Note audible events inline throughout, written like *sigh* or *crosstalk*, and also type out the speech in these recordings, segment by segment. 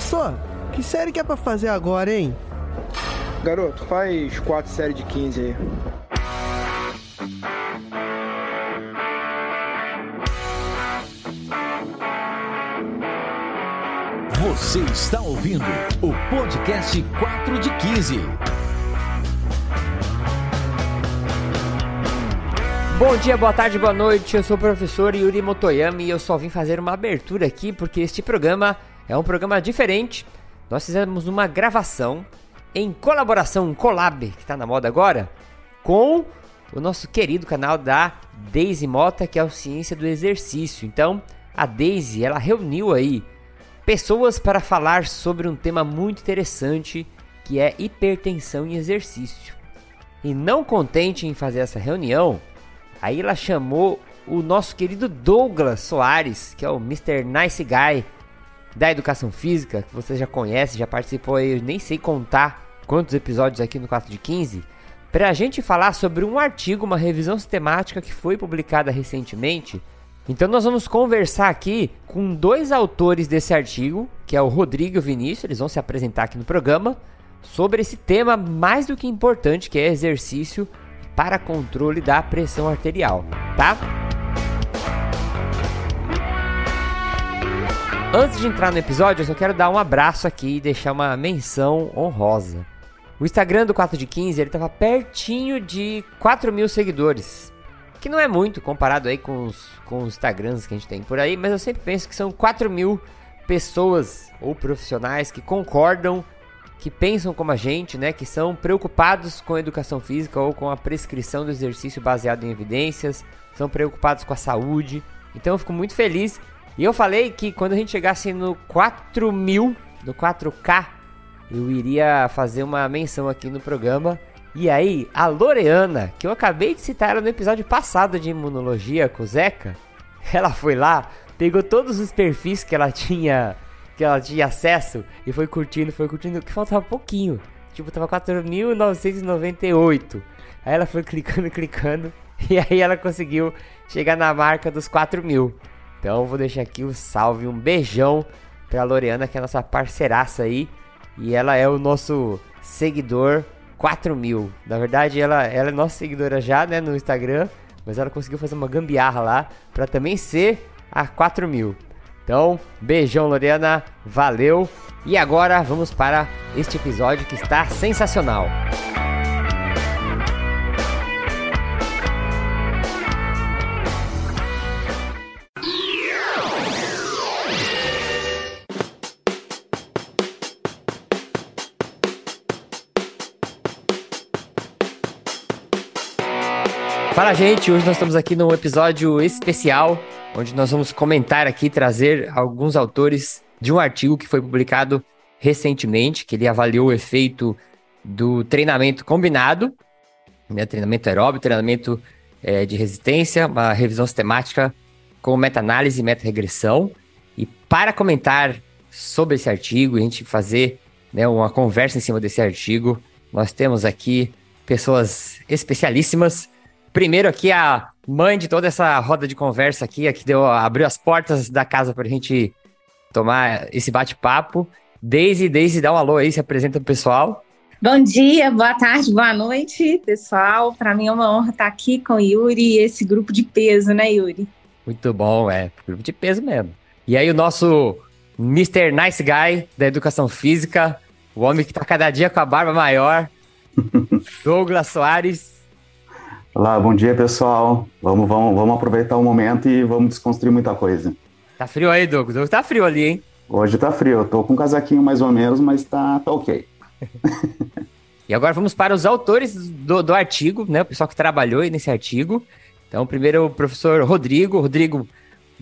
Só, que série que é pra fazer agora, hein? Garoto, faz quatro séries de 15 aí. Você está ouvindo o podcast 4 de 15. Bom dia, boa tarde, boa noite. Eu sou o professor Yuri Motoyama e eu só vim fazer uma abertura aqui porque este programa é um programa diferente. Nós fizemos uma gravação em colaboração, um collab, que está na moda agora, com o nosso querido canal da Daisy Mota, que é o Ciência do Exercício. Então, a Daisy, ela reuniu aí pessoas para falar sobre um tema muito interessante, que é hipertensão em exercício. E não contente em fazer essa reunião, Aí ela chamou o nosso querido Douglas Soares, que é o Mr. Nice Guy da Educação Física, que você já conhece, já participou aí, nem sei contar quantos episódios aqui no 4 de 15, para a gente falar sobre um artigo, uma revisão sistemática que foi publicada recentemente. Então nós vamos conversar aqui com dois autores desse artigo, que é o Rodrigo e o Vinícius, eles vão se apresentar aqui no programa, sobre esse tema mais do que importante, que é exercício para controle da pressão arterial, tá? Antes de entrar no episódio, eu só quero dar um abraço aqui e deixar uma menção honrosa. O Instagram do 4 de 15 ele tava pertinho de 4 mil seguidores. Que não é muito comparado aí com os, com os Instagrams que a gente tem por aí, mas eu sempre penso que são 4 mil pessoas ou profissionais que concordam que pensam como a gente, né, que são preocupados com a educação física ou com a prescrição do exercício baseado em evidências, são preocupados com a saúde. Então eu fico muito feliz. E eu falei que quando a gente chegasse no 4000, no 4K, eu iria fazer uma menção aqui no programa. E aí, a Loreana, que eu acabei de citar ela no episódio passado de imunologia com o Zeca, *laughs* ela foi lá, pegou todos os perfis que ela tinha que ela tinha acesso e foi curtindo, foi curtindo, que faltava pouquinho. Tipo, tava 4.998. Aí ela foi *laughs* clicando, clicando, e aí ela conseguiu chegar na marca dos 4 mil. Então vou deixar aqui o um salve, um beijão pra Loreana, que é a nossa parceiraça aí. E ela é o nosso seguidor 4 mil. Na verdade, ela, ela é nossa seguidora já, né, no Instagram. Mas ela conseguiu fazer uma gambiarra lá para também ser a 4 mil. Então, beijão, Lorena, valeu. E agora vamos para este episódio que está sensacional. Fala, gente! Hoje nós estamos aqui num episódio especial onde nós vamos comentar aqui, trazer alguns autores de um artigo que foi publicado recentemente, que ele avaliou o efeito do treinamento combinado, né, treinamento aeróbio, treinamento é, de resistência, uma revisão sistemática com meta-análise e meta-regressão. E para comentar sobre esse artigo, a gente fazer né, uma conversa em cima desse artigo, nós temos aqui pessoas especialíssimas. Primeiro aqui a mãe de toda essa roda de conversa aqui, a que deu, abriu as portas da casa pra gente tomar esse bate-papo. Daisy, Daisy, dá um alô aí, se apresenta pro pessoal. Bom dia, boa tarde, boa noite, pessoal. Para mim é uma honra estar aqui com o Yuri e esse grupo de peso, né, Yuri? Muito bom, é, grupo de peso mesmo. E aí o nosso Mr. Nice Guy da Educação Física, o homem que tá cada dia com a barba maior, *laughs* Douglas Soares. Olá, bom dia pessoal. Vamos, vamos, vamos aproveitar o momento e vamos desconstruir muita coisa. Tá frio aí, Douglas? Tá frio ali, hein? Hoje tá frio. Eu tô com um casaquinho mais ou menos, mas tá, tá ok. *laughs* e agora vamos para os autores do, do artigo, né? O pessoal que trabalhou aí nesse artigo. Então, primeiro o professor Rodrigo. Rodrigo,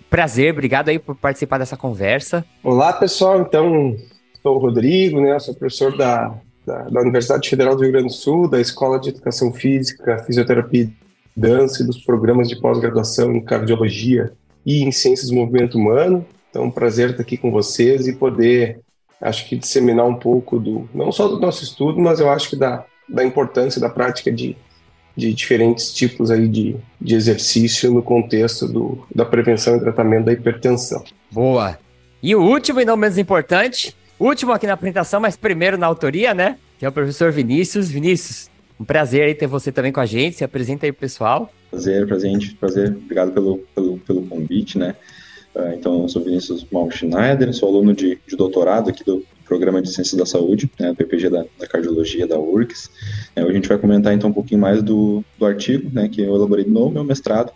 prazer, obrigado aí por participar dessa conversa. Olá, pessoal. Então, sou o Rodrigo, né? Eu sou professor da da, da, Universidade Federal do Rio Grande do Sul, da Escola de Educação Física, Fisioterapia e Dança e dos programas de pós-graduação em Cardiologia e em Ciências do Movimento Humano. Então, um prazer estar aqui com vocês e poder, acho que, disseminar um pouco do, não só do nosso estudo, mas eu acho que da, da importância da prática de, de diferentes tipos aí de, de exercício no contexto do, da prevenção e tratamento da hipertensão. Boa! E o último e não menos importante, último aqui na apresentação, mas primeiro na autoria, né? Que é o professor Vinícius. Vinícius, um prazer aí ter você também com a gente. Se apresenta aí pessoal. Prazer, prazer. Prazer. Obrigado pelo, pelo, pelo convite, né? Uh, então, eu sou Vinícius Mal Schneider, sou aluno de, de doutorado aqui do Programa de Ciências da Saúde, né, PPG da, da Cardiologia da URCS. É, hoje a gente vai comentar então um pouquinho mais do, do artigo, né, que eu elaborei no meu mestrado,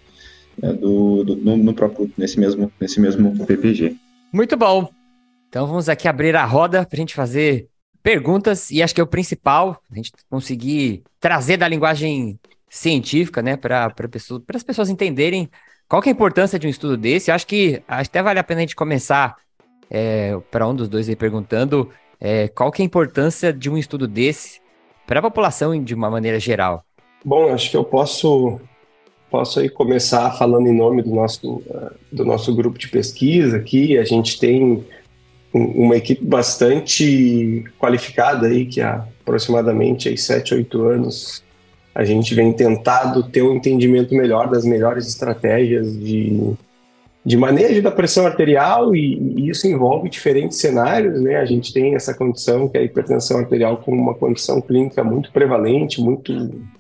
né, do, do no, no, próprio, nesse mesmo, nesse mesmo PPG. Muito bom. Então vamos aqui abrir a roda para a gente fazer perguntas e acho que é o principal, a gente conseguir trazer da linguagem científica, né, para pessoa, as pessoas entenderem qual é a importância de um estudo desse. Eu acho que até vale a pena a gente começar é, para um dos dois aí perguntando é, qual é a importância de um estudo desse para a população de uma maneira geral. Bom, acho que eu posso posso aí começar falando em nome do nosso do nosso grupo de pesquisa aqui. A gente tem uma equipe bastante qualificada aí que há aproximadamente aí, 7, 8 anos a gente vem tentado ter um entendimento melhor das melhores estratégias de de manejo da pressão arterial e, e, isso envolve diferentes cenários, né? A gente tem essa condição que é a hipertensão arterial como uma condição clínica muito prevalente, muito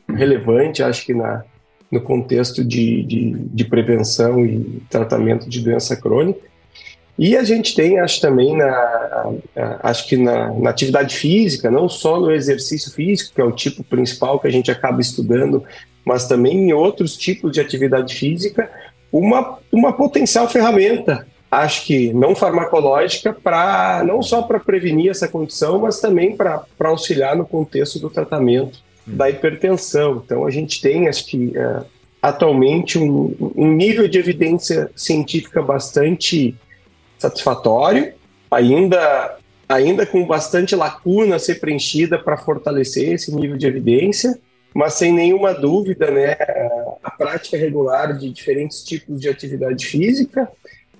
relevante, acho que na, no contexto de, de, de prevenção e tratamento de doença crônica. E a gente tem, acho também, na, acho que na, na, atividade física, não só no exercício físico, que é o tipo principal que a gente acaba estudando, mas também em outros tipos de atividade física, uma, uma potencial ferramenta, acho que não farmacológica, para não só para prevenir essa condição, mas também para auxiliar no contexto do tratamento da hipertensão. Então, a gente tem, acho que, é, atualmente, um, um nível de evidência científica bastante satisfatório, ainda ainda com bastante lacuna a ser preenchida para fortalecer esse nível de evidência, mas sem nenhuma dúvida, né, a prática regular de diferentes tipos de atividade física,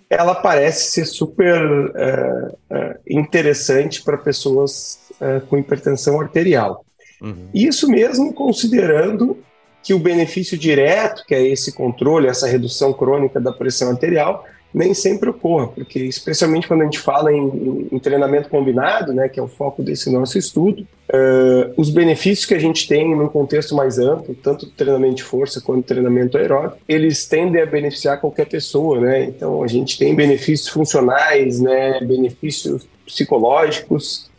ela parece ser super uh, uh, interessante para pessoas uh, com hipertensão arterial. Uhum. Isso mesmo considerando que o benefício direto, que é esse controle, essa redução crônica da pressão arterial, nem sempre ocorra, porque especialmente quando a gente fala em, em treinamento combinado, né, que é o foco desse nosso estudo, uh, os benefícios que a gente tem num contexto mais amplo, tanto treinamento de força quanto treinamento aeróbico, eles tendem a beneficiar qualquer pessoa, né? Então a gente tem benefícios funcionais, né, benefícios psicológicos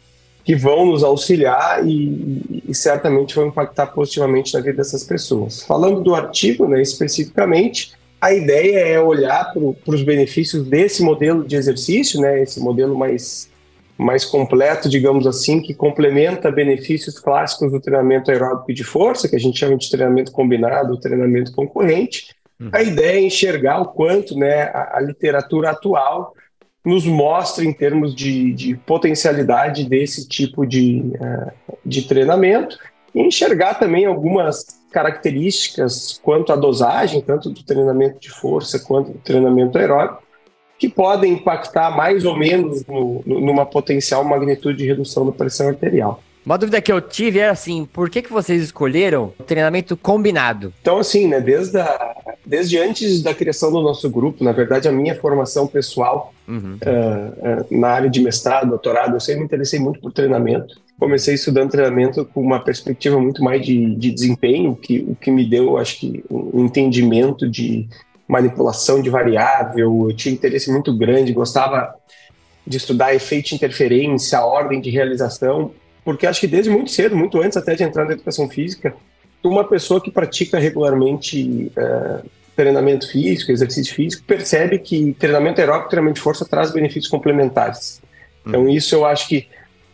que vão nos auxiliar e, e certamente vão impactar positivamente na vida dessas pessoas. Falando do artigo, né, especificamente, a ideia é olhar para os benefícios desse modelo de exercício, né, esse modelo mais, mais completo, digamos assim, que complementa benefícios clássicos do treinamento aeróbico de força, que a gente chama de treinamento combinado, treinamento concorrente. Uhum. A ideia é enxergar o quanto né, a, a literatura atual nos mostra em termos de, de potencialidade desse tipo de, uh, de treinamento e enxergar também algumas características quanto à dosagem, tanto do treinamento de força quanto do treinamento aeróbico, que podem impactar mais ou menos no, numa potencial magnitude de redução da pressão arterial. Uma dúvida que eu tive é assim, por que, que vocês escolheram o treinamento combinado? Então, assim, né, desde, a, desde antes da criação do nosso grupo, na verdade, a minha formação pessoal uhum. uh, uh, na área de mestrado, doutorado, eu sempre me interessei muito por treinamento. Comecei estudando treinamento com uma perspectiva muito mais de, de desempenho, que, o que me deu, acho que, um entendimento de manipulação de variável. Eu tinha interesse muito grande, gostava de estudar efeito de interferência, ordem de realização porque acho que desde muito cedo, muito antes até de entrar na educação física, uma pessoa que pratica regularmente é, treinamento físico, exercício físico, percebe que treinamento aeróbico, treinamento de força traz benefícios complementares. Então, hum. isso eu acho que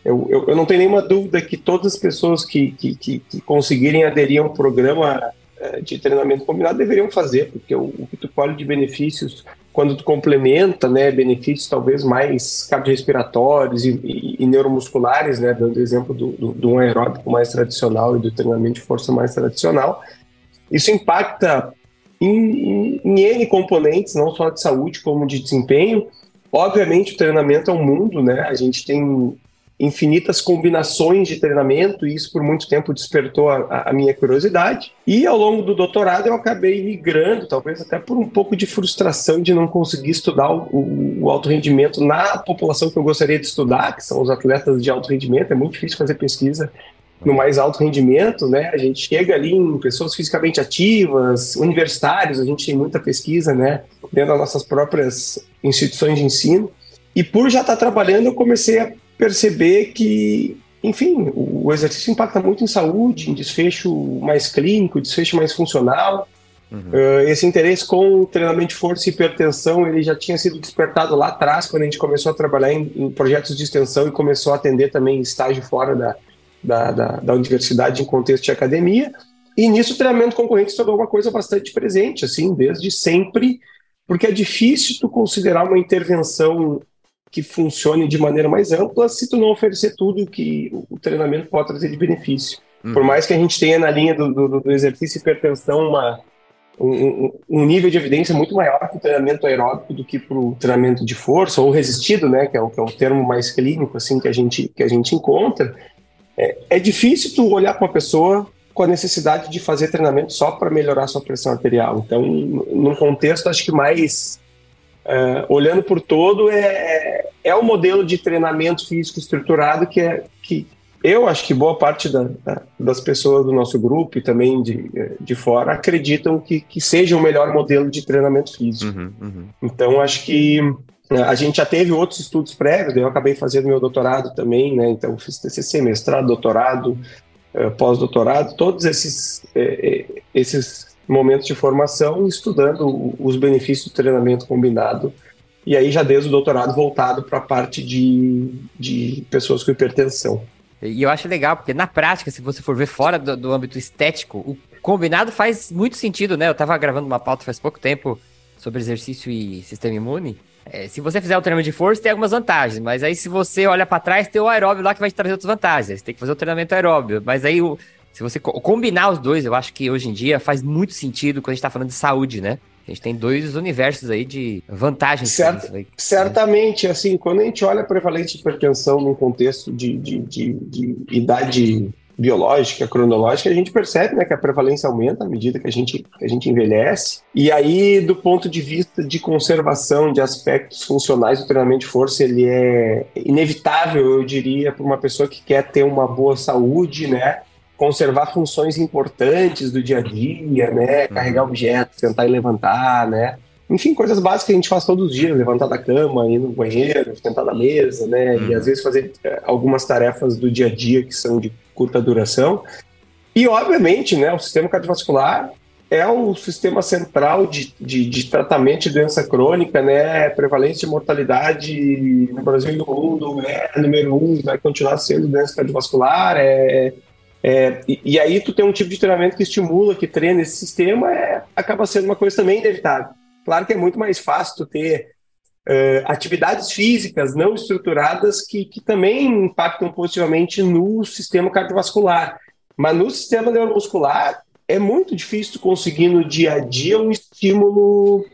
eu, eu, eu, não tenho nenhuma dúvida que todas as pessoas que, que, que, que conseguirem aderir a um programa é, de treinamento combinado deveriam fazer, porque o, o que tu colhe de benefícios quando tu complementa, né, benefícios talvez mais cardiorrespiratórios e, e, e neuromusculares, né, dando exemplo do, do, do aeróbico mais tradicional e do treinamento de força mais tradicional, isso impacta em, em, em N componentes, não só de saúde como de desempenho. Obviamente o treinamento é um mundo, né, a gente tem infinitas combinações de treinamento, e isso por muito tempo despertou a, a, minha curiosidade. E ao longo do doutorado eu acabei migrando, talvez até por um pouco de frustração de não conseguir estudar o, o, o alto rendimento na população que eu gostaria de estudar, que são os atletas de alto rendimento. É muito difícil fazer pesquisa no mais alto rendimento, né? A gente chega ali em pessoas fisicamente ativas, universitários, a gente tem muita pesquisa, né? Dentro das nossas próprias instituições de ensino. E por já estar trabalhando, eu comecei a perceber que, enfim, o exercício impacta muito em saúde, em desfecho mais clínico, desfecho mais funcional. Uhum. Uh, esse interesse com treinamento de força e hipertensão, ele já tinha sido despertado lá atrás, quando a gente começou a trabalhar em, em projetos de extensão e começou a atender também estágio fora da, da, da, da universidade em contexto de academia. E nisso o treinamento concorrente se tornou uma coisa bastante presente, assim, desde sempre, porque é difícil tu considerar uma intervenção que funcione de maneira mais ampla se tu não oferecer tudo que o treinamento pode trazer de benefício. Uhum. Por mais que a gente tenha na linha do, do, do exercício hipertensão uma, um, um, nível de evidência muito maior para o treinamento aeróbico do que para o treinamento de força ou resistido, né, que é, o, que é o termo mais clínico assim que a gente que a gente encontra. É, é difícil tu olhar para uma pessoa com a necessidade de fazer treinamento só para melhorar sua pressão arterial. Então, num contexto acho que mais Uh, olhando por todo, é, é o modelo de treinamento físico estruturado que é que eu acho que boa parte da, da, das pessoas do nosso grupo e também de, de fora acreditam que, que seja o melhor modelo de treinamento físico. Uhum, uhum. Então, acho que é, a gente já teve outros estudos prévios, eu acabei fazendo meu doutorado também, né? Então, fiz TCC, mestrado, doutorado, uh, pós-doutorado, todos esses, uh, esses momentos de formação, estudando os benefícios do treinamento combinado. E aí já desde o doutorado voltado para a parte de, de pessoas com hipertensão. E eu acho legal, porque na prática, se você for ver fora do, do âmbito estético, o combinado faz muito sentido, né? Eu estava gravando uma pauta faz pouco tempo sobre exercício e sistema imune. É, se você fizer o treinamento de força, tem algumas vantagens, mas aí se você olha para trás, tem o aeróbio lá que vai te trazer outras vantagens. Você tem que fazer o treinamento aeróbio, mas aí o, se você combinar os dois, eu acho que hoje em dia faz muito sentido quando a gente está falando de saúde, né? A gente tem dois universos aí de vantagens. Certo, aí, certamente, assim, quando a gente olha a prevalência de hipertensão num contexto de, de, de, de, idade biológica, cronológica, a gente percebe né, que a prevalência aumenta à medida que a, gente, que a gente envelhece. E aí, do ponto de vista de conservação de aspectos funcionais do treinamento de força, ele é inevitável, eu diria, para uma pessoa que quer ter uma boa saúde, né? Conservar funções importantes do dia a dia, né? Uhum. Carregar objetos, tentar e levantar, né? Enfim, coisas básicas que a gente faz todos os dias, levantar da cama, ir no banheiro, sentar na mesa, né? Uhum. E às vezes fazer eh, algumas tarefas do dia a dia que são de curta duração. E, obviamente, né, o sistema cardiovascular é o sistema central de, de, de, tratamento de doença crônica, né? Prevalência de mortalidade no Brasil e no mundo é número um, vai continuar sendo doença cardiovascular, é, é, e, e, aí tu tem um tipo de treinamento que estimula, que treina esse sistema, é, acaba sendo uma coisa também inevitável. Claro que é muito mais fácil tu ter uh, atividades físicas não estruturadas que, que também impactam positivamente no sistema cardiovascular. Mas no sistema neuromuscular é muito difícil tu conseguir no dia a dia um estímulo uh,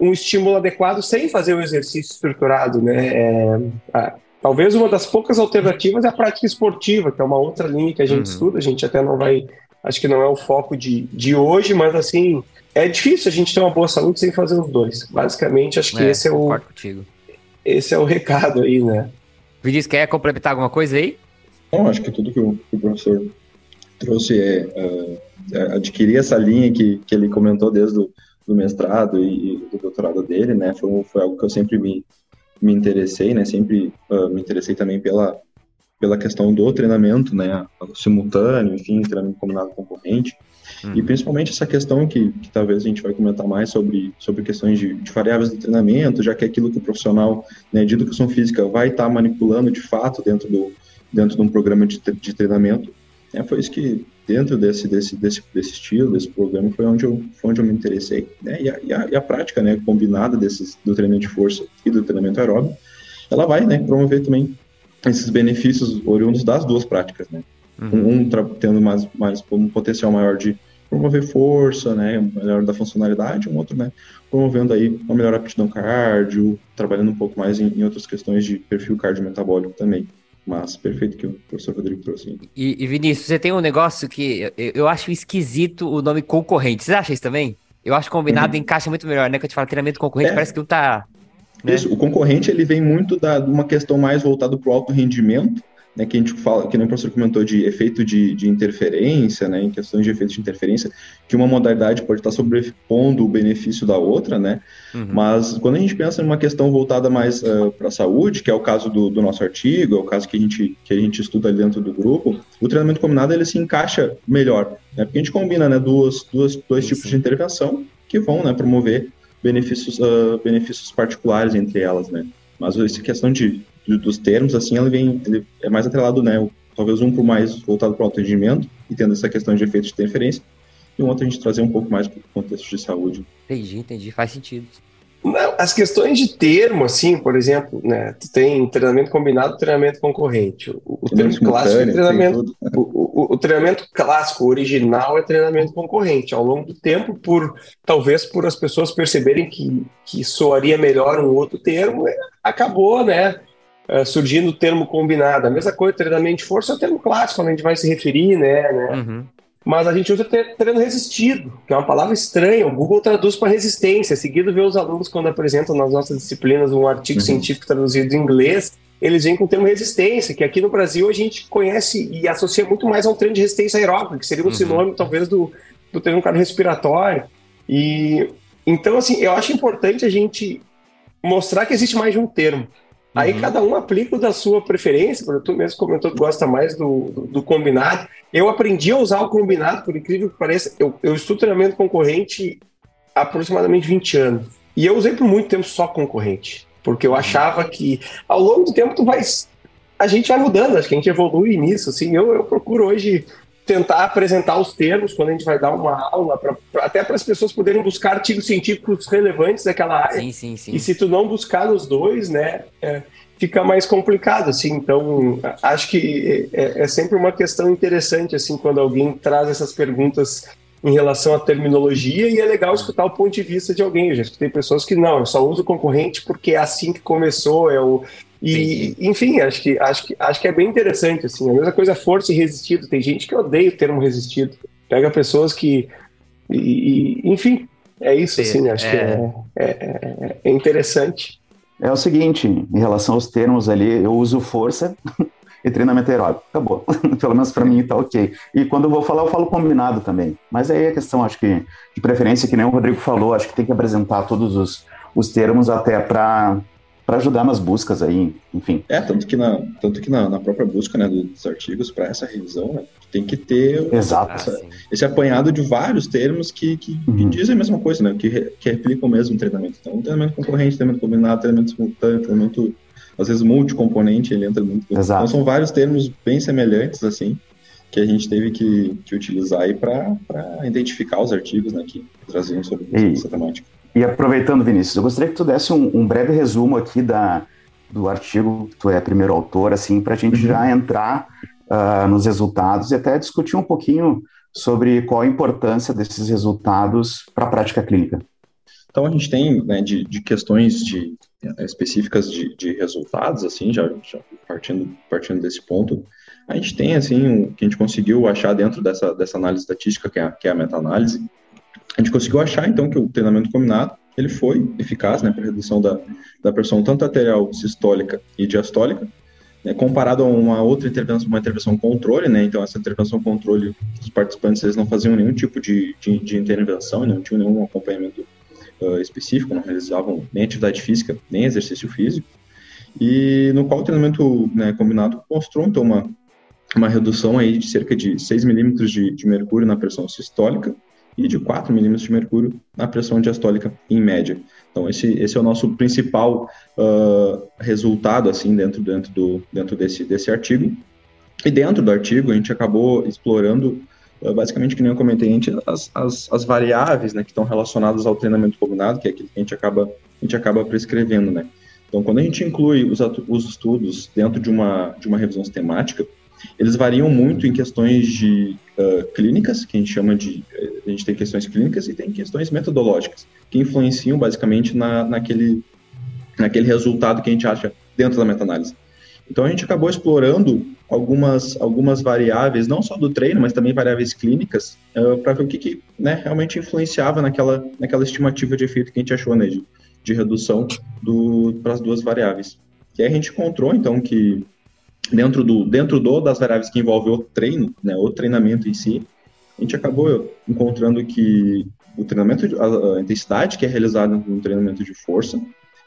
um estímulo adequado sem fazer o exercício estruturado, né? É, Talvez uma das poucas alternativas é a prática esportiva, que é uma outra linha que a gente uhum. estuda, a gente até não vai, acho que não é o foco de, de hoje, mas assim, é difícil a gente ter uma boa saúde sem fazer os dois. Basicamente, acho que é, esse é o contigo. esse é o recado aí, né? Vinícius, quer complementar alguma coisa aí? Não, acho que tudo que o, que o professor trouxe é, uh, adquirir essa linha que, que ele comentou desde o do mestrado e, e do doutorado dele, né? Foi, foi algo que eu sempre me me interessei, né? Sempre uh, me interessei também pela pela questão do treinamento, né? Simultâneo, enfim, treinamento combinado concorrente. E uhum. principalmente essa questão que, que, talvez a gente vai comentar mais sobre, sobre questões de, de variáveis do treinamento, já que é aquilo que o profissional né, de educação física vai estar tá manipulando de fato dentro, do, dentro de um programa de, de treinamento. É, foi isso que, dentro desse, desse, desse, desse estilo, desse programa, foi onde eu, foi onde eu me interessei. Né? E, a, e, a, e a prática né, combinada desses, do treinamento de força e do treinamento aeróbico, ela vai né, promover também esses benefícios oriundos das duas práticas. Né? Uhum. Um, tendo mais, mais um potencial maior de promover força, né, melhor da funcionalidade, um outro, né, promovendo aí uma melhor aptidão cardio, trabalhando um pouco mais em, em outras questões de perfil cardiometabólico também. Mas perfeito que o professor Rodrigo trouxe. E, e Vinícius, você tem um negócio que eu, eu acho esquisito o nome concorrente. Vocês acham isso também? Eu acho que combinado uhum. encaixa muito melhor, né? Quando a gente fala treinamento concorrente, é. parece que um tá. Né? Isso, o concorrente ele vem muito da, de uma questão mais voltada para o alto rendimento, né, que a gente fala, que nem o professor comentou de efeito de, de interferência, né, em questões de efeito de interferência, que uma modalidade pode estar sobrepondo o benefício da outra, né, uhum. mas quando a gente pensa em uma questão voltada mais uh, para a saúde, que é o caso do, do, nosso artigo, é o caso que a gente, que a gente estuda dentro do grupo, o treinamento combinado ele se encaixa melhor, né, porque a gente combina, né, duas, duas, dois tipos de intervenção que vão, né, promover benefícios, uh, benefícios particulares entre elas, né, mas essa questão de dos termos, assim, ele vem, ele é mais atrelado, né? Talvez um para mais voltado para o atendimento e tendo essa questão de efeitos de interferência, e um outro a gente trazer um pouco mais para o contexto de saúde. Entendi, entendi, faz sentido. As questões de termo, assim, por exemplo, né, tu tem treinamento combinado, treinamento concorrente. O, o termo clássico é treinamento. O, o, o, treinamento clássico original é treinamento concorrente. Ao longo do tempo, por talvez por as pessoas perceberem que, que soaria melhor um outro termo, acabou, né? Uh, surgindo o termo combinado. A mesma coisa, treinamento de força é o termo clássico, quando a gente vai se referir, né? né? Uhum. Mas a gente usa treino resistido, que é uma palavra estranha. O Google traduz para resistência. Seguido vê os alunos quando apresentam nas nossas disciplinas um artigo uhum. científico traduzido em inglês, eles vêm com o termo resistência, que aqui no Brasil a gente conhece e associa muito mais a um treino de resistência aeróbica, que seria um uhum. sinônimo talvez do, do treino cardiorrespiratório. E então assim, eu acho importante a gente mostrar que existe mais de um termo. Aí uhum. cada um aplica o da sua preferência, tu mesmo comentou que gosta mais do, do, do, combinado. Eu aprendi a usar o combinado, por incrível que pareça. Eu, eu estudo treinamento concorrente há aproximadamente 20 anos. E eu usei por muito tempo só concorrente. Porque eu uhum. achava que ao longo do tempo tu vai. A gente vai mudando, acho que a gente evolui nisso. Assim, eu, eu procuro hoje tentar apresentar os termos quando a gente vai dar uma aula, pra, pra até para as pessoas poderem buscar artigos científicos relevantes daquela área. Sim, sim, sim. E se tu não buscar nos dois, né, é, fica mais complicado, assim. Então, acho que é, é, sempre uma questão interessante, assim, quando alguém traz essas perguntas em relação à terminologia e é legal escutar o ponto de vista de alguém. Eu já escutei pessoas que não, eu só uso concorrente porque é assim que começou, é o, e, enfim, acho que, acho, que, acho que é bem interessante, assim. A mesma coisa força e resistido. Tem gente que odeia o termo resistido. Pega pessoas que... E, e enfim, é isso, assim, acho é. que é, é, é, é, interessante. É o seguinte, em relação aos termos ali, eu uso força *laughs* e treinamento aeróbico. Acabou. *laughs* Pelo menos para mim tá ok. E quando eu vou falar, eu falo combinado também. Mas aí a questão, acho que, de preferência, que nem o Rodrigo falou, acho que tem que apresentar todos os, os termos até para para ajudar nas buscas aí, enfim. É, tanto que na, tanto que na, na própria busca né, dos artigos para essa revisão, né, tem que ter Exato. Essa, esse apanhado de vários termos que, que, uhum. que, dizem a mesma coisa, né, que, que replicam o mesmo treinamento. Então, treinamento concorrente, treinamento combinado, treinamento simultâneo, treinamento, às vezes, multicomponente, ele entra muito. Exato. Então, são vários termos bem semelhantes, assim, que a gente teve que, que utilizar aí para identificar os artigos né, que traziam sobre essa temática. E aproveitando, Vinícius, eu gostaria que tu desse um, um breve resumo aqui da, do artigo, que tu é primeiro autor, assim, para a gente uhum. já entrar uh, nos resultados e até discutir um pouquinho sobre qual a importância desses resultados para a prática clínica. Então a gente tem né, de, de, questões de, específicas de, de, resultados, assim, já, já, partindo, partindo desse ponto, a gente tem assim o que a gente conseguiu achar dentro dessa, dessa análise estatística, que é, que é a meta-análise, a gente conseguiu achar, então, que o treinamento combinado ele foi eficaz né, para redução da, da pressão tanto arterial sistólica e diastólica, né, comparado a uma outra intervenção, uma intervenção controle, né, então essa intervenção controle, os participantes eles não faziam nenhum tipo de, de, de intervenção, não tinham nenhum acompanhamento uh, específico, não realizavam nem atividade física, nem exercício físico, e no qual o treinamento né, combinado mostrou, então, uma, uma redução aí de cerca de 6 milímetros de, de mercúrio na pressão sistólica, e de 4 milímetros de mercúrio na pressão diastólica em média. Então esse, esse é o nosso principal uh, resultado assim dentro, dentro, do, dentro desse, desse artigo. E dentro do artigo a gente acabou explorando uh, basicamente, que nem eu comentei, as, as, as variáveis né, que estão relacionadas ao treinamento combinado, que é aquilo que a gente acaba, a gente acaba prescrevendo. Né? Então quando a gente inclui os, os estudos dentro de uma, de uma revisão sistemática, eles variam muito em questões de uh, clínicas, que a gente chama de. A gente tem questões clínicas e tem questões metodológicas, que influenciam basicamente na, naquele, naquele resultado que a gente acha dentro da meta-análise. Então a gente acabou explorando algumas, algumas variáveis, não só do treino, mas também variáveis clínicas, uh, para ver o que, que né, realmente influenciava naquela, naquela estimativa de efeito que a gente achou, né, de, de redução para as duas variáveis. E aí a gente encontrou, então, que dentro do, dentro do das variáveis que envolvem o treino, né, o treinamento em si, a gente acabou encontrando que o treinamento, a, a intensidade que é realizada no treinamento de força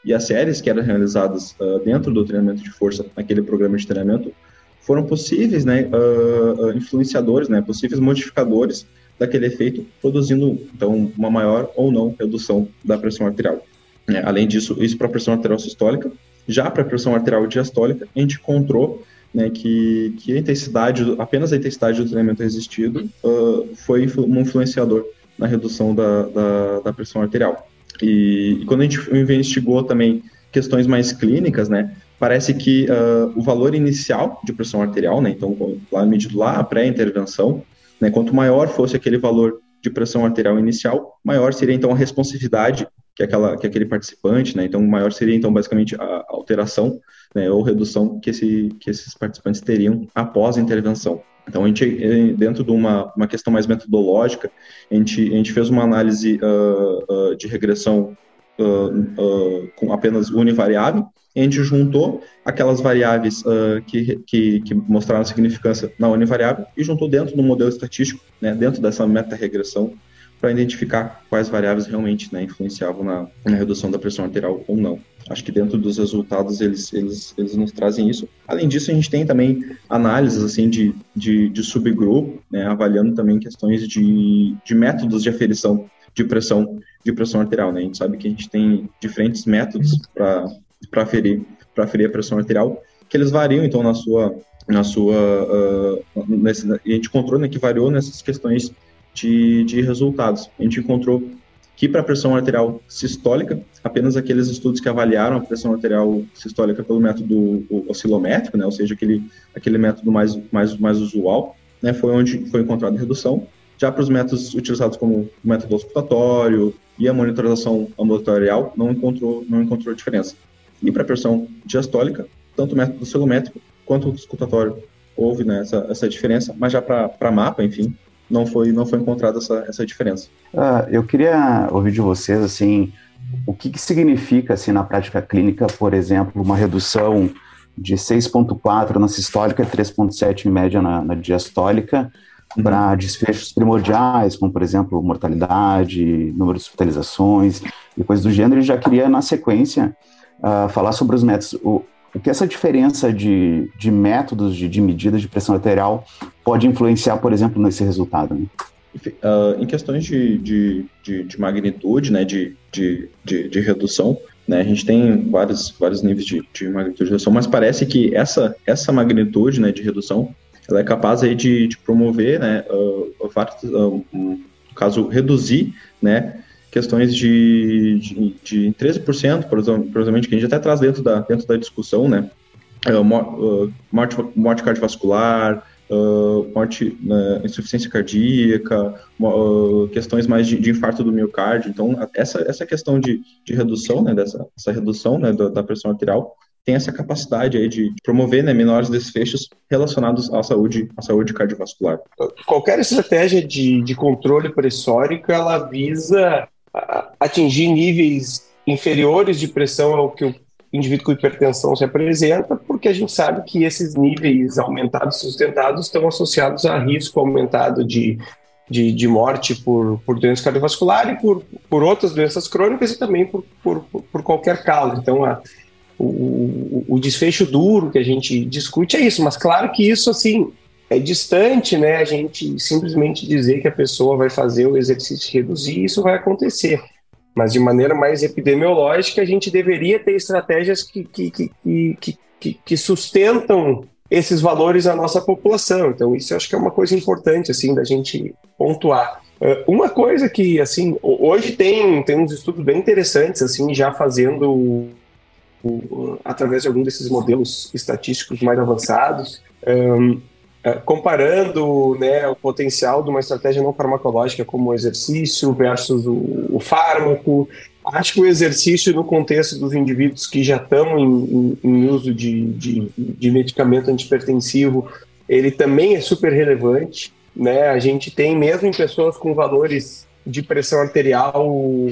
e as séries que eram realizadas uh, dentro do treinamento de força naquele programa de treinamento foram possíveis, né, uh, influenciadores, né, possíveis modificadores daquele efeito, produzindo então uma maior ou não redução da pressão arterial. É, além disso, isso para a pressão arterial sistólica, já para a pressão arterial diastólica, a gente encontrou né, que, que a intensidade, apenas a intensidade do treinamento resistido uh, foi um influenciador na redução da, da, da pressão arterial. E, e, quando a gente investigou também questões mais clínicas, né, parece que uh, o valor inicial de pressão arterial, né, então lá medido lá a pré-intervenção, né, quanto maior fosse aquele valor de pressão arterial inicial, maior seria então a responsividade que, aquela, que aquele participante, né? Então, maior seria, então, basicamente, a alteração né, ou redução que, esse, que esses participantes teriam após a intervenção. Então, a gente, eh, dentro de uma, uma questão mais metodológica, a gente, a gente fez uma análise uh, uh, de regressão uh, com apenas univariável, a gente juntou aquelas variáveis que, que, que, mostraram significância na univariável e juntou dentro do modelo estatístico, né, dentro dessa meta-regressão, para identificar quais variáveis realmente né, influenciavam na, na, redução da pressão arterial ou não. Acho que dentro dos resultados eles, eles, eles nos trazem isso. Além disso, a gente tem também análises assim de, de, de subgrupo, né, avaliando também questões de, de métodos de aferição de pressão de pressão arterial. Né? A gente sabe que a gente tem diferentes métodos para aferir, aferir a pressão arterial, que eles variam então na sua na sua uh, nesse, a gente encontrou né, que variou nessas questões de, de resultados. A gente encontrou que para a pressão arterial sistólica, apenas aqueles estudos que avaliaram a pressão arterial sistólica pelo método oscilométrico, né, ou seja, aquele, aquele método mais, mais, mais usual, né, foi onde foi encontrada redução. Já para os métodos utilizados como método auscultatório e a monitorização ambulatorial, não encontrou, não encontrou diferença. E para a pressão diastólica, tanto o método oscilométrico quanto o auscultatório houve né, essa, essa diferença, mas já para mapa, enfim, não foi não foi encontrada essa, essa diferença. Uh, eu queria ouvir de vocês assim o que, que significa assim na prática clínica, por exemplo, uma redução de 6,4 na sistólica e 3,7 em média na, na diastólica uhum. para desfechos primordiais, como por exemplo mortalidade, número de hospitalizações e coisas do gênero. E já queria na sequência uh, falar sobre os métodos. O, que essa diferença de, de métodos de, de medida de pressão arterial pode influenciar, por exemplo, nesse resultado? Né? Uh, em questões de, de, de, de, magnitude, né, de, de, de, de redução, né, a gente tem vários, vários níveis de, de magnitude de redução, mas parece que essa, essa magnitude né, de redução ela é capaz aí de, de promover, né, uh, vários, uh, um, no caso, reduzir né, questões de, de, de 13%, por exemplo, que a gente até traz dentro da, dentro da discussão, né? Uh, morte, morte cardiovascular, uh, morte, uh, insuficiência cardíaca, questões mais de, de, infarto do miocárdio. Então, essa, essa questão de, de redução, né, dessa essa redução né, da, da pressão arterial, tem essa capacidade aí de promover né, menores desfechos relacionados à saúde, à saúde cardiovascular. Qualquer estratégia de, de controle pressórico, ela visa atingir níveis inferiores de pressão ao que o indivíduo com hipertensão se apresenta, porque a gente sabe que esses níveis aumentados sustentados estão associados a risco aumentado de, de, de morte por, por doença cardiovascular e por, por outras doenças crônicas e também por, por, por qualquer causa. Então, a, o, o desfecho duro que a gente discute é isso, mas claro que isso, assim, é distante, né, a gente simplesmente dizer que a pessoa vai fazer o exercício reduzir, isso vai acontecer. Mas de maneira mais epidemiológica, a gente deveria ter estratégias que, que, que, que, que sustentam esses valores à nossa população. Então, isso eu acho que é uma coisa importante, assim, da gente pontuar. Uh, uma coisa que, assim, hoje tem, tem uns estudos bem interessantes, assim, já fazendo através de algum desses modelos estatísticos mais avançados, um, é, comparando né, o potencial de uma estratégia não farmacológica como o exercício versus o, o fármaco. Acho que o exercício, no contexto dos indivíduos que já estão em, em, em uso de, de, de, medicamento antipertensivo, ele também é super relevante. Né? A gente tem, mesmo em pessoas com valores de pressão arterial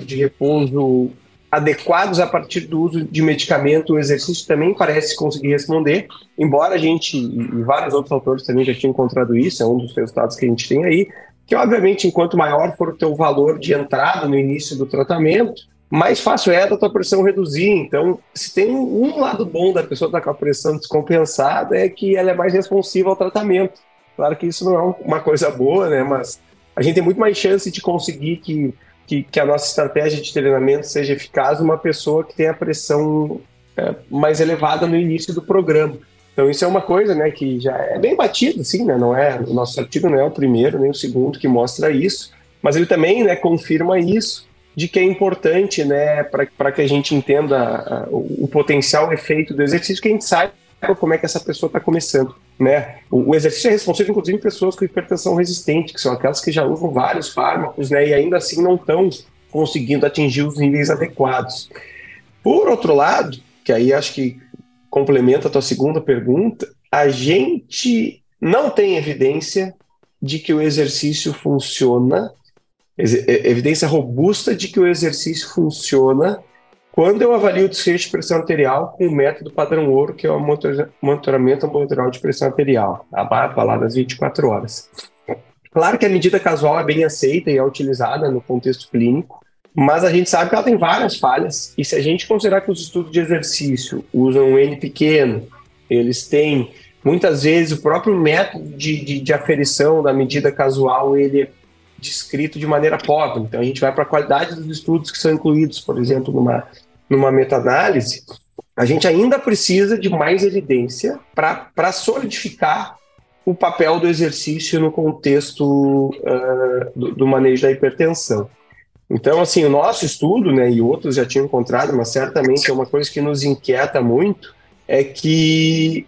de repouso adequados a partir do uso de medicamento, o exercício também parece conseguir responder, embora a gente, e vários outros autores também já tinham encontrado isso, é um dos resultados que a gente tem aí, que obviamente, enquanto maior for o teu valor de entrada no início do tratamento, mais fácil é da tua pressão reduzir. Então, se tem um lado bom da pessoa estar tá com a pressão descompensada, é que ela é mais responsiva ao tratamento. Claro que isso não é uma coisa boa, né? Mas a gente tem muito mais chance de conseguir que que, que, a nossa estratégia de treinamento seja eficaz uma pessoa que tem a pressão é, mais elevada no início do programa. Então isso é uma coisa, né, que já é bem batido, assim, né, não é, o nosso artigo não é o primeiro nem o segundo que mostra isso, mas ele também, né, confirma isso, de que é importante, né, para que a gente entenda a, o potencial efeito do exercício, que a gente saiba como é que essa pessoa está começando. Né? O, o, exercício é responsável, inclusive, em pessoas com hipertensão resistente, que são aquelas que já usam vários fármacos né, e ainda assim não estão conseguindo atingir os níveis adequados. Por outro lado, que aí acho que complementa a tua segunda pergunta, a gente não tem evidência de que o exercício funciona, evidência robusta de que o exercício funciona quando eu avalio o desfecho de pressão arterial com o método padrão ouro, que é o monitoramento ambulatorial de pressão arterial, a barra lá das 24 horas. Claro que a medida casual é bem aceita e é utilizada no contexto clínico, mas a gente sabe que ela tem várias falhas, e se a gente considerar que os estudos de exercício usam um N pequeno, eles têm muitas vezes o próprio método de, de, de aferição da medida casual, ele é descrito de maneira pobre. Então a gente vai para a qualidade dos estudos que são incluídos, por exemplo, numa numa meta-análise, a gente ainda precisa de mais evidência para solidificar o papel do exercício no contexto uh, do, do, manejo da hipertensão. Então, assim, o nosso estudo, né, e outros já tinham encontrado, mas certamente é uma coisa que nos inquieta muito, é que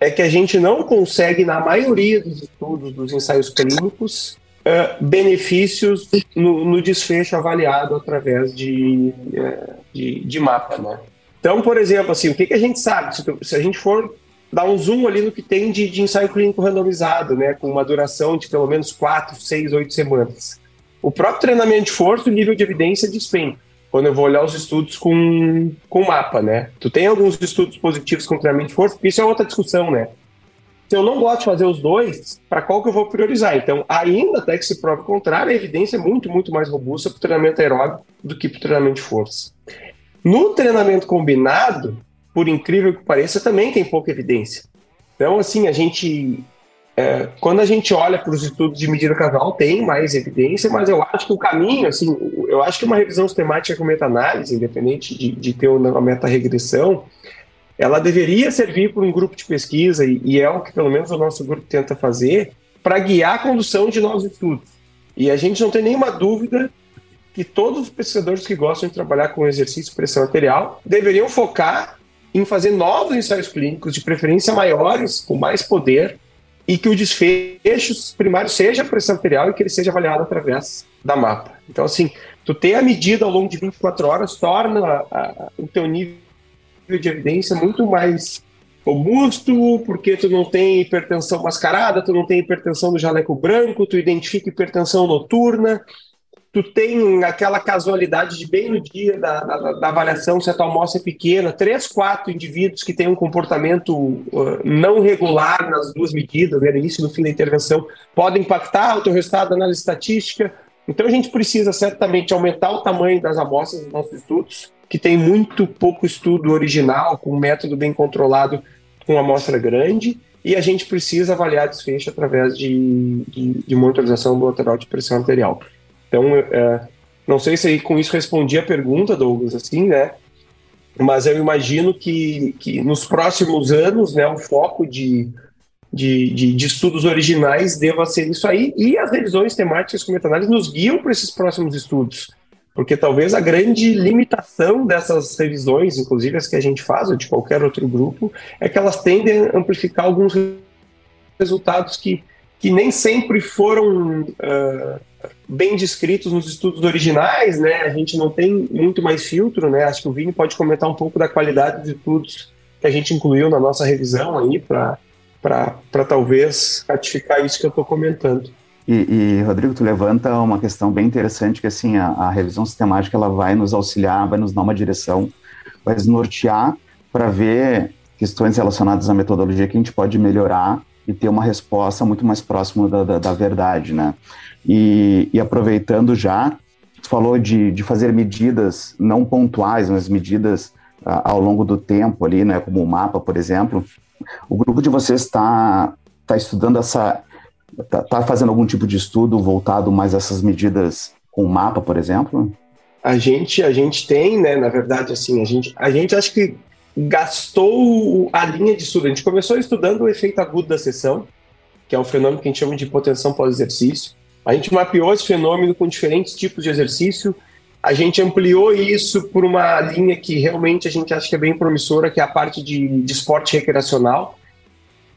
é que a gente não consegue, na maioria dos estudos, dos ensaios clínicos, uh, benefícios no, no, desfecho avaliado através de, uh, de, de, mapa, né? Então, por exemplo, assim, o que, que a gente sabe? Se, se, a gente for dar um zoom ali no que tem de, de ensaio clínico randomizado, né, com uma duração de pelo menos 4, 6, 8 semanas. O próprio treinamento de força, o nível de evidência despenca quando eu vou olhar os estudos com, com mapa, né? Tu tem alguns estudos positivos com treinamento de força, porque isso é outra discussão, né? Se eu não gosto de fazer os dois, para qual que eu vou priorizar? Então, ainda até que se prove o contrário, a evidência é muito, muito mais robusta para o treinamento aeróbico do que para o treinamento de força. No treinamento combinado, por incrível que pareça, também tem pouca evidência. Então, assim, a gente. É, quando a gente olha para os estudos de medida casal, tem mais evidência, mas eu acho que o caminho, assim, eu acho que uma revisão sistemática com meta-análise, independente de, de ter uma meta-regressão, ela deveria servir para um grupo de pesquisa, e, e, é o que pelo menos o nosso grupo tenta fazer, para guiar a condução de novos estudos. E a gente não tem nenhuma dúvida que todos os pesquisadores que gostam de trabalhar com exercício de pressão arterial deveriam focar em fazer novos ensaios clínicos, de preferência maiores, com mais poder, e que o desfecho primário seja a pressão arterial e que ele seja avaliado através da mapa. Então, assim, tu ter a medida ao longo de 24 horas torna a, a, o teu nível de evidência muito mais robusto, porque tu não tem hipertensão mascarada, tu não tem hipertensão do jaleco branco, tu identifica hipertensão noturna, tu tem aquela casualidade de bem no dia da, da, da avaliação, se a tua amostra é pequena, três, quatro indivíduos que têm um comportamento uh, não regular nas duas medidas, né, no início e no fim da intervenção, podem impactar o teu resultado da análise estatística. Então a gente precisa certamente aumentar o tamanho das amostras dos nossos estudos, que tem muito pouco estudo original, com um método bem controlado, com amostra grande, e a gente precisa avaliar desfecho através de, de, de monitorização ambulatorial de pressão arterial. Então, é, não sei se com isso respondi a pergunta, Douglas, assim, né? Mas eu imagino que, que nos próximos anos, né, o foco de, de, de, de estudos originais deva ser isso aí, e as revisões temáticas com meta-análise nos guiam para esses próximos estudos. Porque talvez a grande limitação dessas revisões, inclusive as que a gente faz, ou de qualquer outro grupo, é que elas tendem a amplificar alguns resultados que, que nem sempre foram uh, bem descritos nos estudos originais, né? A gente não tem muito mais filtro, né? Acho que o Vini pode comentar um pouco da qualidade dos estudos que a gente incluiu na nossa revisão aí para talvez ratificar isso que eu estou comentando. E, e, Rodrigo, tu levanta uma questão bem interessante que assim a, a, revisão sistemática ela vai nos auxiliar, vai nos dar uma direção, vai nos nortear para ver questões relacionadas à metodologia que a gente pode melhorar e ter uma resposta muito mais próxima da, da, da verdade, né? E, e, aproveitando já, tu falou de, de fazer medidas não pontuais, mas medidas ao longo do tempo ali, né? Como o mapa, por exemplo. O grupo de vocês está tá estudando essa, está tá fazendo algum tipo de estudo voltado mais a essas medidas com o mapa, por exemplo? A gente, a gente tem, né? Na verdade, assim, a gente, a gente acho que gastou a linha de estudo. A gente começou estudando o efeito agudo da sessão, que é um fenômeno que a gente chama de hipotensão pós-exercício. A gente mapeou esse fenômeno com diferentes tipos de exercício. A gente ampliou isso por uma linha que realmente a gente acha que é bem promissora, que é a parte de, de esporte recreacional.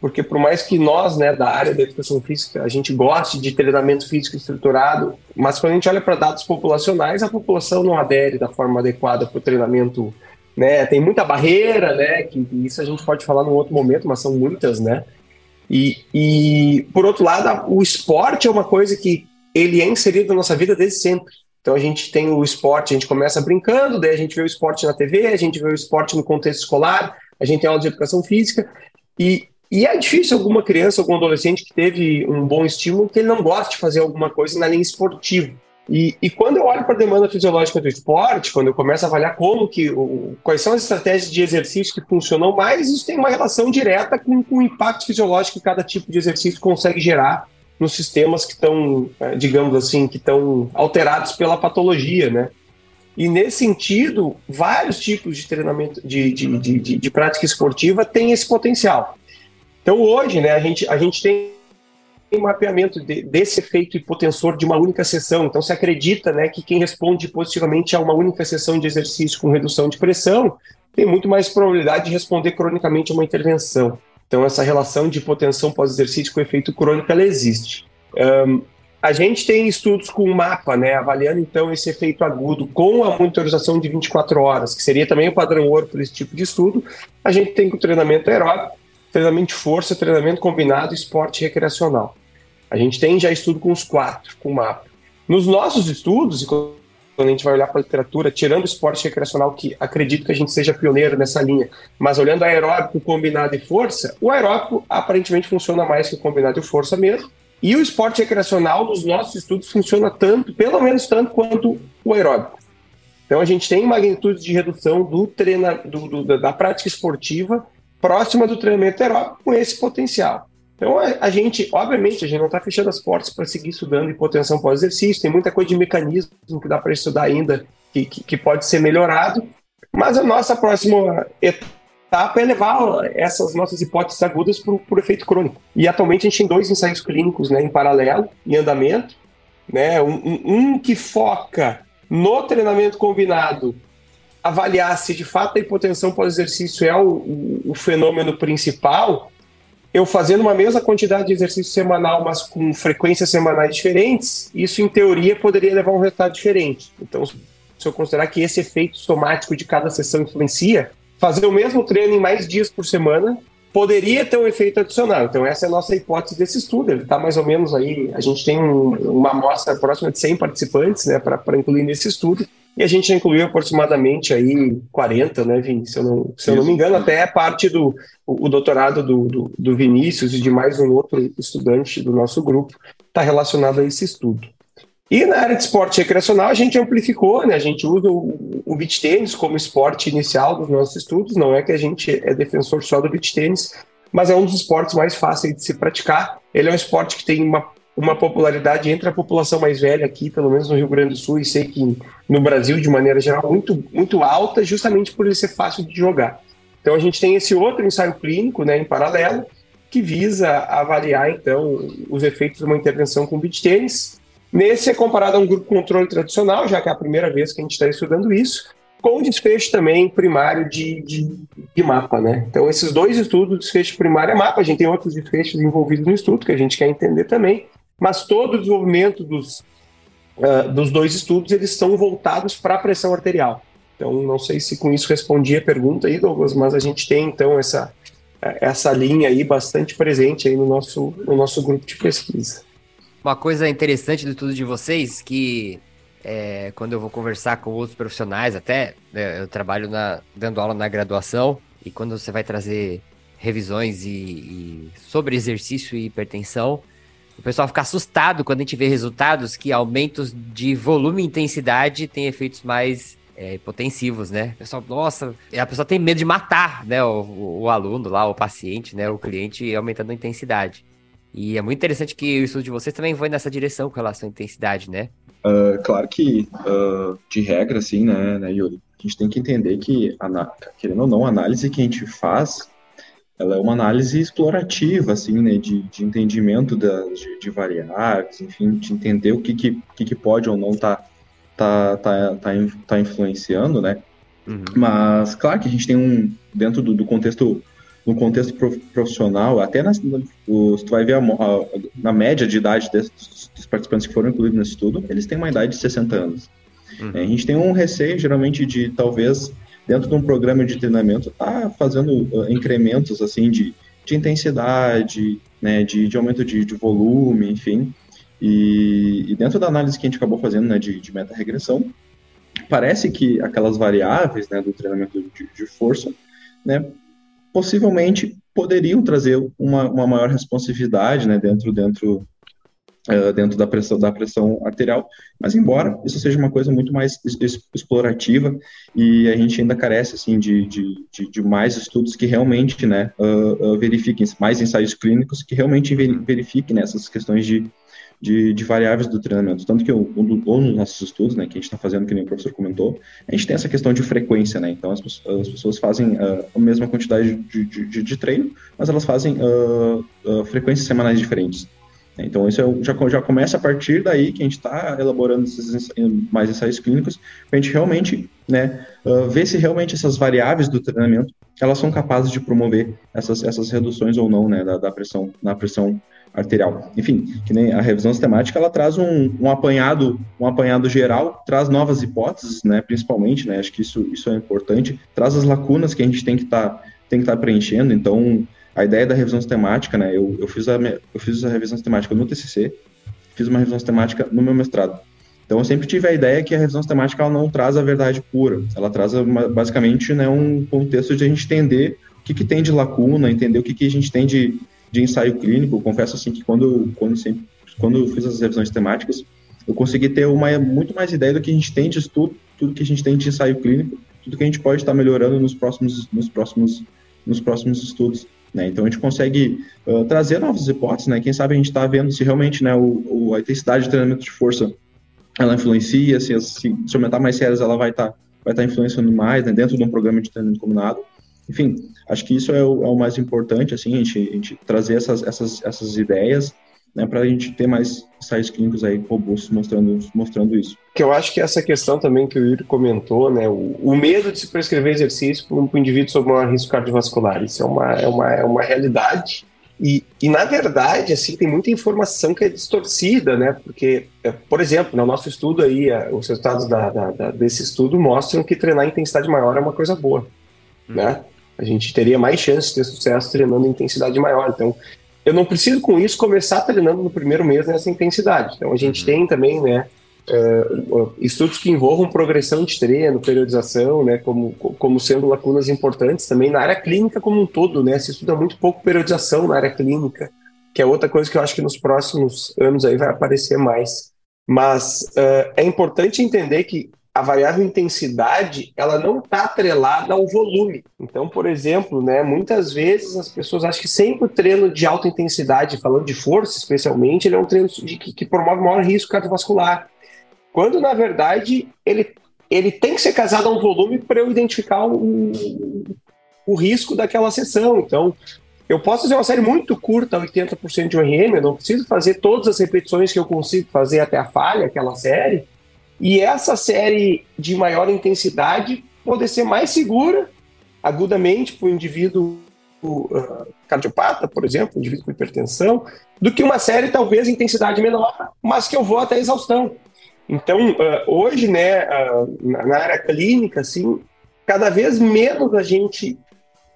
Porque por mais que nós, né, da área da educação física, a gente goste de treinamento físico estruturado, mas quando a gente olha para dados populacionais, a população não adere da forma adequada para o treinamento né? Tem muita barreira, né? Que, isso a gente pode falar num outro momento, mas são muitas, né? E, e por outro lado, o esporte é uma coisa que ele é inserido na nossa vida desde sempre. Então a gente tem o esporte, a gente começa brincando, daí a gente vê o esporte na TV, a gente vê o esporte no contexto escolar, a gente tem aula de educação física e, e é difícil alguma criança, algum adolescente que teve um bom estímulo que ele não goste de fazer alguma coisa na linha esportiva. E, e, quando eu olho para a demanda fisiológica do esporte, quando eu começo a avaliar como que, o, quais são as estratégias de exercício que funcionam mais, isso tem uma relação direta com, com o impacto fisiológico que cada tipo de exercício consegue gerar nos sistemas que estão, é, digamos assim, que estão alterados pela patologia, né? E nesse sentido, vários tipos de treinamento, de, de, de, de prática esportiva têm esse potencial. Então hoje, né, a gente, a gente tem mapeamento de, desse efeito hipotensor de uma única sessão. Então, se acredita né, que quem responde positivamente a uma única sessão de exercício com redução de pressão tem muito mais probabilidade de responder cronicamente a uma intervenção. Então, essa relação de hipotensão pós-exercício com efeito crônico ela existe. Um, a gente tem estudos com mapa, né, avaliando então esse efeito agudo com a monitorização de 24 horas, que seria também o padrão ouro para esse tipo de estudo. A gente tem com treinamento aeróbico, treinamento de força, treinamento combinado, esporte recreacional. A gente tem já estudo com os quatro, com o mapa. Nos nossos estudos, e quando a gente vai olhar para a literatura, tirando o esporte recreacional, que acredito que a gente seja pioneiro nessa linha, mas olhando aeróbico, combinado e força, o aeróbico aparentemente funciona mais que o combinado e força mesmo. E o esporte recreacional, nos nossos estudos, funciona tanto, pelo menos tanto, quanto o aeróbico. Então a gente tem magnitude de redução do treina, do, do, da prática esportiva próxima do treinamento aeróbico com esse potencial. Então, a, a, gente, obviamente, a gente não está fechando as portas para seguir estudando hipotensão pós-exercício, tem muita coisa de mecanismo que dá para estudar ainda, que, que, que, pode ser melhorado, mas a nossa próxima etapa é levar essas nossas hipóteses agudas para o efeito crônico. E atualmente a gente tem dois ensaios clínicos né, em paralelo, em andamento, né, um, um, um que foca no treinamento combinado avaliar se de fato a hipotensão pós-exercício é o, o, fenômeno principal, eu fazendo uma mesma quantidade de exercício semanal, mas com frequências semanais diferentes, isso em teoria poderia levar a um resultado diferente. Então, se eu considerar que esse efeito somático de cada sessão influencia, fazer o mesmo treino em mais dias por semana poderia ter um efeito adicional. Então, essa é a nossa hipótese desse estudo. Ele está mais ou menos aí, a gente tem um, uma amostra próxima de 100 participantes né, para incluir nesse estudo. E a gente já incluiu aproximadamente aí 40, né, Vini? Se eu não, se eu não me engano, até é parte do o, o doutorado do, do, do, Vinícius e de mais um outro estudante do nosso grupo está relacionado a esse estudo. E na área de esporte recreacional, a gente amplificou, né? A gente usa o, o beach tênis como esporte inicial dos nossos estudos. Não é que a gente é defensor só do beach tênis, mas é um dos esportes mais fáceis de se praticar. Ele é um esporte que tem uma uma popularidade entre a população mais velha aqui, pelo menos no Rio Grande do Sul, e sei que no Brasil, de maneira geral, muito, muito alta, justamente por ele ser fácil de jogar. Então a gente tem esse outro ensaio clínico, né, em paralelo, que visa avaliar, então, os efeitos de uma intervenção com beach tênis. Nesse é comparado a um grupo controle tradicional, já que é a primeira vez que a gente está estudando isso, com desfecho também primário de, de, de, mapa, né? Então, esses dois estudos, desfecho primário é mapa, a gente tem outros desfechos envolvidos no estudo que a gente quer entender também, mas todo o desenvolvimento dos, uh, dos dois estudos, eles são voltados para a pressão arterial. Então, não sei se com isso respondi a pergunta aí, Douglas, mas a gente tem, então, essa, essa linha aí bastante presente aí no nosso, no nosso grupo de pesquisa. Uma coisa interessante do estudo de vocês, que é, quando eu vou conversar com outros profissionais, até né, eu trabalho na, dando aula na graduação, e quando você vai trazer revisões e, e sobre exercício e hipertensão, o pessoal fica assustado quando a gente vê resultados que aumentos de volume e intensidade têm efeitos mais é, hipotensivos, né? O pessoal, nossa, a pessoa tem medo de matar, né? O, o, aluno lá, o paciente, né? O cliente aumentando a intensidade. E é muito interessante que o estudo de vocês também foi nessa direção com relação à intensidade, né? Uh, claro que, uh, de regra, assim, né, né, Yuri? A gente tem que entender que, querendo ou não, a análise que a gente faz, ela é uma análise explorativa, assim, né, de, de entendimento da, de, de variáveis, enfim, de entender o que, que, que, pode ou não tá, tá, tá, tá, tá influenciando, né? Uhum. Mas, claro que a gente tem um, dentro do, do contexto no contexto profissional, até nas, no, se tu vai ver a, a, na média de idade desses, dos participantes que foram incluídos nesse estudo, eles têm uma idade de 60 anos. Uhum. A gente tem um receio, geralmente, de talvez, dentro de um programa de treinamento, tá fazendo uh, incrementos, assim, de, de intensidade, né, de, de aumento de, de volume, enfim. E, e, dentro da análise que a gente acabou fazendo, né, de, de meta-regressão, parece que aquelas variáveis, né, do treinamento de, de força, né, possivelmente poderiam trazer uma, uma maior responsividade né, dentro, dentro, uh, dentro da, pressão, da pressão arterial, mas embora isso seja uma coisa muito mais explorativa e a gente ainda carece assim, de, de, de, de mais estudos que realmente né, uh, uh, verifiquem, mais ensaios clínicos que realmente verifiquem nessas questões de de, de variáveis do treinamento. Tanto que ou, ou nos nossos estudos, né, que a gente está fazendo, que nem o professor comentou, a gente tem essa questão de frequência, né? Então as, as pessoas fazem uh, a mesma quantidade de, de, de, treino, mas elas fazem uh, uh, frequências semanais diferentes. Então, isso é, já, já começa a partir daí que a gente está elaborando esses mais ensaios clínicos, para a gente realmente né, uh, ver se realmente essas variáveis do treinamento elas são capazes de promover essas, essas reduções ou não né, da, da pressão, na pressão arterial. Enfim, que nem a revisão sistemática, ela traz um, um apanhado, um apanhado geral, traz novas hipóteses, né, principalmente, né, acho que isso, isso é importante, traz as lacunas que a gente tem que estar tá, tem que estar tá preenchendo, então a ideia da revisão sistemática, né, eu, eu, fiz a, eu fiz a revisão sistemática no TCC, fiz uma revisão sistemática no meu mestrado. Então eu sempre tive a ideia que a revisão sistemática ela não traz a verdade pura, ela traz uma, basicamente né, um contexto de a gente entender o que, que tem de lacuna, entender o que, que a gente tem de, de ensaio clínico, confesso assim que quando, quando, sempre, quando eu fiz as revisões temáticas, eu consegui ter uma muito mais ideia do que a gente tem de estudo, tudo que a gente tem de ensaio clínico, tudo que a gente pode estar melhorando nos próximos, nos próximos, nos próximos estudos. Né? Então a gente consegue uh, trazer novas hipóteses, né? Quem sabe a gente está vendo se realmente né, o, o, a intensidade de treinamento de força ela influencia, se, se, se aumentar mais séries ela vai estar tá, vai tá influenciando mais né, dentro de um programa de treinamento combinado. Enfim, acho que isso é o, é o mais importante, assim, a gente, a gente trazer essas, essas, essas ideias né, para a gente ter mais ensaios clínicos aí robustos mostrando, mostrando isso. Que eu acho que essa questão também que o Yuri comentou, né, o, o medo de se prescrever exercício para um, indivíduo sob um risco cardiovascular, isso é uma, é uma, é uma realidade. E, e, na verdade, assim, tem muita informação que é distorcida, né? Porque, é, por exemplo, no nosso estudo aí, os resultados da, da, da, desse estudo mostram que treinar em intensidade maior é uma coisa boa, hum. né? a gente teria mais chances de ter sucesso treinando em intensidade maior. Então, eu não preciso com isso começar treinando no primeiro mês nessa intensidade. Então, a gente uhum. tem também, né, uh, estudos que envolvam progressão de treino, periodização, né, como, como sendo lacunas importantes também na área clínica como um todo, né, se estuda muito pouco periodização na área clínica, que é outra coisa que eu acho que nos próximos anos aí vai aparecer mais. Mas uh, é importante entender que a variável intensidade ela não está atrelada ao volume. Então, por exemplo, né, muitas vezes as pessoas acham que sempre o treino de alta intensidade, falando de força especialmente, ele é um treino de, que, que promove maior risco cardiovascular. Quando, na verdade, ele, ele tem que ser casado a um volume para eu identificar o, o risco daquela sessão. Então, eu posso fazer uma série muito curta, 80% de RM, eu não preciso fazer todas as repetições que eu consigo fazer até a falha, aquela série, e essa série de maior intensidade poder ser mais segura agudamente para o indivíduo uh, cardiopata, por exemplo, indivíduo com hipertensão, do que uma série talvez intensidade menor, mas que eu vou até exaustão. Então, uh, hoje, né, uh, na área clínica, assim, cada vez menos a gente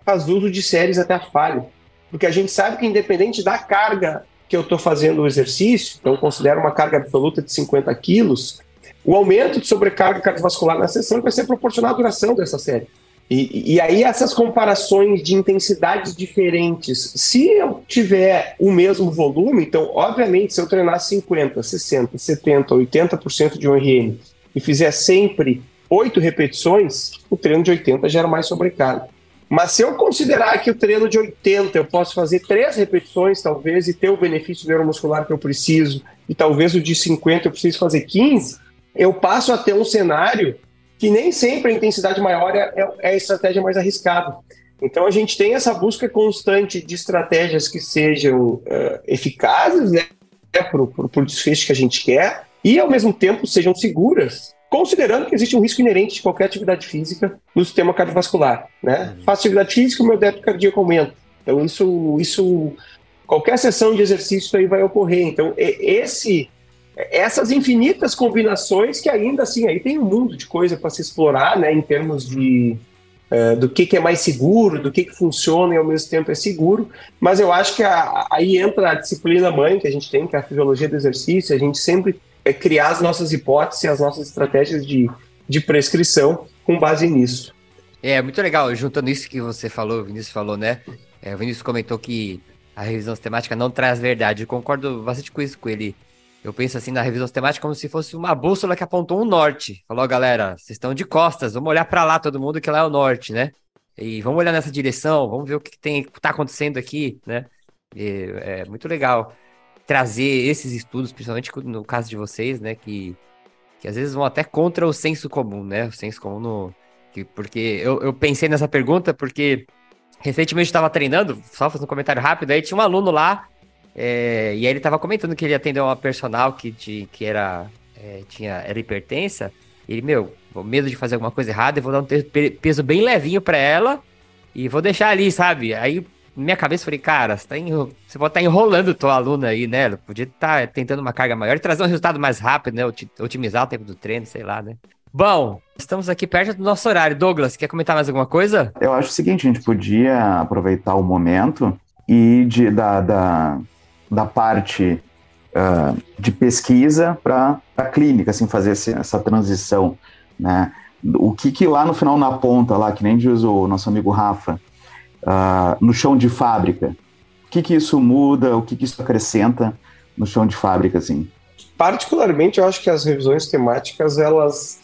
faz uso de séries até a falha, porque a gente sabe que independente da carga que eu estou fazendo o exercício, então considero uma carga absoluta de 50 quilos, o aumento de sobrecarga cardiovascular na sessão vai ser proporcional à duração dessa série. E, e, aí essas comparações de intensidades diferentes, se eu tiver o mesmo volume, então obviamente se eu treinar 50, 60, 70, 80% de um RM e fizer sempre 8 repetições, o treino de 80 gera mais sobrecarga. Mas se eu considerar que o treino de 80 eu posso fazer 3 repetições talvez e ter o benefício neuromuscular que eu preciso, e talvez o de 50 eu preciso fazer 15, eu passo a ter um cenário que nem sempre a intensidade maior é, é, é a estratégia mais arriscada. Então a gente tem essa busca constante de estratégias que sejam uh, eficazes né, para o desfecho que a gente quer e ao mesmo tempo sejam seguras, considerando que existe um risco inerente de qualquer atividade física no sistema cardiovascular. Né? Uhum. Faço atividade física, o meu débito cardíaco aumenta. Então isso, isso, qualquer sessão de exercício aí vai ocorrer. Então esse essas infinitas combinações que ainda assim aí tem um mundo de coisa para se explorar, né, em termos de uh, do que, que é mais seguro, do que, que funciona e ao mesmo tempo é seguro. Mas eu acho que a, aí entra a disciplina mãe que a gente tem, que é a fisiologia do exercício, a gente sempre é criar as nossas hipóteses, as nossas estratégias de, de prescrição com base nisso. É, muito legal, juntando isso que você falou, o Vinícius falou, né? É, o Vinícius comentou que a revisão sistemática não traz verdade. Eu concordo bastante com isso com ele. Eu penso assim na revisão sistemática como se fosse uma bússola que apontou um norte. Falou, galera, vocês estão de costas, vamos olhar para lá todo mundo que lá é o norte, né? E vamos olhar nessa direção, vamos ver o que, tem que tá acontecendo aqui, né? E é muito legal trazer esses estudos, principalmente no caso de vocês, né, que, que às vezes vão até contra o senso comum, né? O senso comum no que, porque eu, eu pensei nessa pergunta porque recentemente estava treinando, só fazendo um comentário rápido, aí tinha um aluno lá é, e aí ele tava comentando que ele atendeu uma personal que, de, que era, é, tinha, era hipertensa. Ele, meu, medo de fazer alguma coisa errada, eu vou dar um peso bem levinho para ela e vou deixar ali, sabe? Aí, minha cabeça, falei, cara, você, tá enro... você pode estar tá enrolando tua aluna aí, né? Ela podia estar tá tentando uma carga maior e trazer um resultado mais rápido, né? Otimizar o tempo do treino, sei lá, né? Bom, estamos aqui perto do nosso horário. Douglas, quer comentar mais alguma coisa? Eu acho o seguinte, a gente podia aproveitar o momento e de, da, da da parte uh, de pesquisa para a clínica, assim, fazer esse, essa transição, né? O que que lá no final, na ponta, lá, que nem diz o nosso amigo Rafa, uh, no chão de fábrica, o que que isso muda, o que que isso acrescenta no chão de fábrica, assim? Particularmente, eu acho que as revisões temáticas, elas,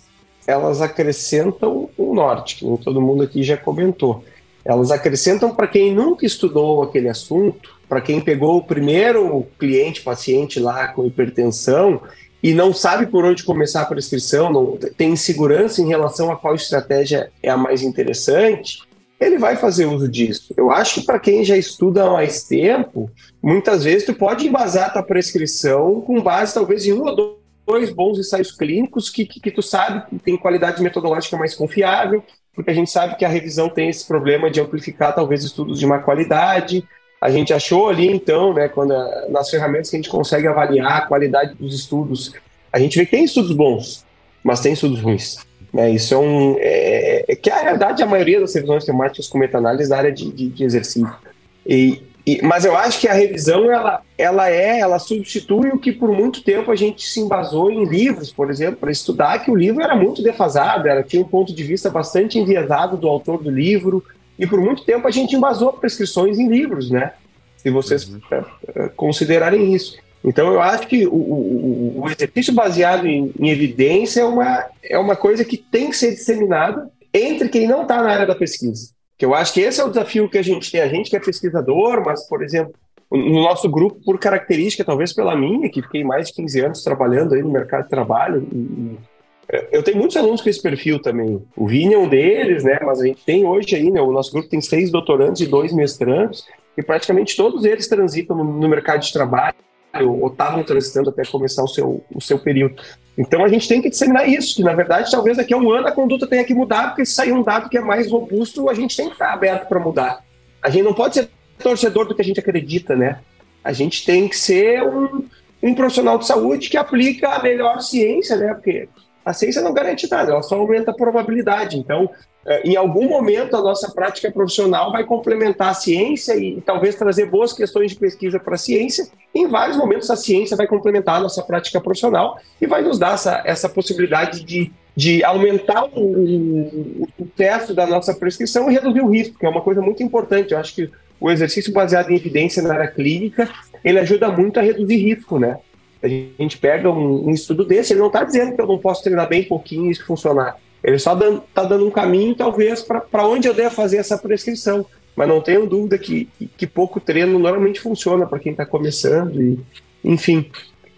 elas acrescentam o norte, que todo mundo aqui já comentou. Elas acrescentam para quem nunca estudou aquele assunto, para quem pegou o primeiro cliente, paciente lá com hipertensão e não sabe por onde começar a prescrição, não tem insegurança em relação a qual estratégia é a mais interessante, ele vai fazer uso disso. Eu acho que para quem já estuda há mais tempo, muitas vezes tu pode embasar tua prescrição com base talvez em um ou dois bons ensaios clínicos que, que, que tu sabe que tem qualidade metodológica mais confiável, porque a gente sabe que a revisão tem esse problema de amplificar talvez estudos de má qualidade, a gente achou ali, então, né, quando a, nas ferramentas que a gente consegue avaliar a qualidade dos estudos, a gente vê que tem estudos bons, mas tem estudos ruins. Né? Isso é um. É, é que a realidade a maioria das revisões temáticas com meta-análise da área de, de, de exercício. E, e, mas eu acho que a revisão ela, ela é, ela substitui o que por muito tempo a gente se embasou em livros, por exemplo, para estudar que o livro era muito defasado, era, tinha um ponto de vista bastante enviesado do autor do livro, e por muito tempo a gente embasou prescrições em livros, né? Se vocês uhum. É, é, considerarem isso. Então eu acho que o, o, o exercício baseado em, em, evidência é uma, é uma coisa que tem que ser disseminada entre quem não está na área da pesquisa. Que eu acho que esse é o desafio que a gente tem. A gente que é pesquisador, mas, por exemplo, no nosso grupo, por característica, talvez pela minha, que fiquei mais de 15 anos trabalhando aí no mercado de trabalho, e, eu tenho muitos alunos com esse perfil também. O Vini é um deles, né? Mas a gente tem hoje aí, né? O nosso grupo tem seis doutorandos e dois mestrandos, e praticamente todos eles transitam no, no mercado de trabalho ou estavam transitando até começar o seu, o seu período. Então a gente tem que disseminar isso, que na verdade talvez daqui a um ano a conduta tenha que mudar, porque se sair um dado que é mais robusto, a gente tem que estar aberto para mudar. A gente não pode ser torcedor do que a gente acredita, né? A gente tem que ser um, um profissional de saúde que aplica a melhor ciência, né? Porque a ciência não garante nada, ela só aumenta a probabilidade. Então, é, em algum momento, a nossa prática profissional vai complementar a ciência e, talvez trazer boas questões de pesquisa para a ciência. Em vários momentos, a ciência vai complementar a nossa prática profissional e vai nos dar essa, essa possibilidade de, de aumentar o, o, o testo da nossa prescrição e reduzir o risco, que é uma coisa muito importante. Eu acho que o exercício baseado em evidência na área clínica, ele ajuda muito a reduzir risco, né? A gente pega um, um estudo desse, ele não está dizendo que eu não posso treinar bem pouquinho e isso funcionar. Ele só está dando um caminho, talvez, para onde eu devo fazer essa prescrição. Mas não tenho dúvida que, que pouco treino normalmente funciona para quem está começando. E, enfim,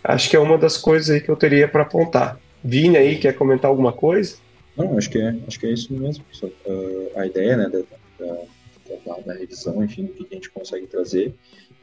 acho que é uma das coisas que eu teria para apontar. Vini aí, quer comentar alguma coisa? Não, acho que é, acho que é isso mesmo. Uh, a ideia né, da, da, da, revisão, enfim, do que a gente consegue trazer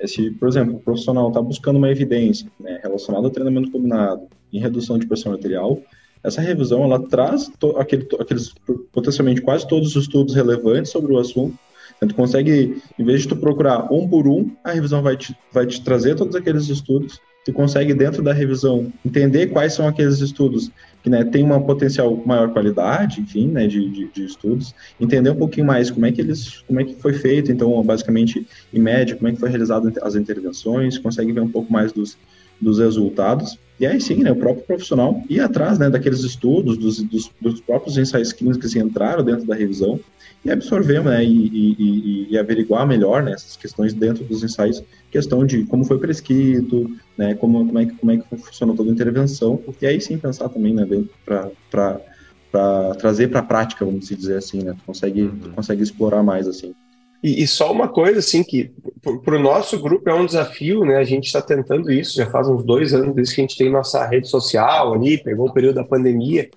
se, por exemplo, o profissional está buscando uma evidência né, relacionada ao treinamento combinado em redução de pressão arterial, essa revisão ela traz aquele, aqueles potencialmente quase todos os estudos relevantes sobre o assunto. Então, tu consegue, em vez de tu procurar um por um, a revisão vai te, vai te trazer todos aqueles estudos. Tu consegue, dentro da revisão, entender quais são aqueles estudos que né, têm uma potencial maior qualidade, enfim, né, de, de, de, estudos, entender um pouquinho mais como é que eles, como é que foi feito, então, basicamente, em média, como é que foi realizado as intervenções, consegue ver um pouco mais dos, dos resultados. E aí sim, né, o próprio profissional ir atrás né, daqueles estudos, dos, dos, dos próprios ensaios clínicos que entraram dentro da revisão e absorver né, e, e, e, averiguar melhor né, essas questões dentro dos ensaios, questão de como foi prescrito, né, como, como, é que, como é que funcionou toda a intervenção, e aí sim pensar também né, para trazer para a prática, vamos dizer assim, né, tu consegue, tu uhum. consegue explorar mais assim. E, e, só uma coisa, assim, que para o nosso grupo é um desafio, né? A gente está tentando isso, já faz uns dois anos desde que a gente tem nossa rede social ali, pegou o período da pandemia.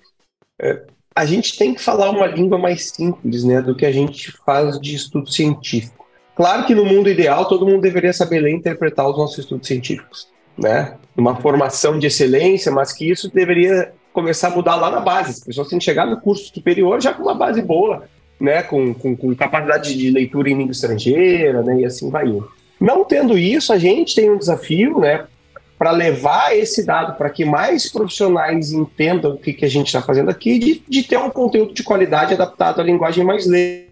É, a gente tem que falar uma língua mais simples, né? Do que a gente faz de estudo científico. Claro que no mundo ideal todo mundo deveria saber ler e interpretar os nossos estudos científicos, né? Uma formação de excelência, mas que isso deveria começar a mudar lá na base. As pessoas têm que chegar no curso superior já com uma base boa, né, com, com, com, capacidade de leitura em língua estrangeira, né, e assim vai indo. Não tendo isso, a gente tem um desafio, né, para levar esse dado para que mais profissionais entendam o que, que a gente está fazendo aqui, de, de ter um conteúdo de qualidade adaptado à linguagem mais leiga.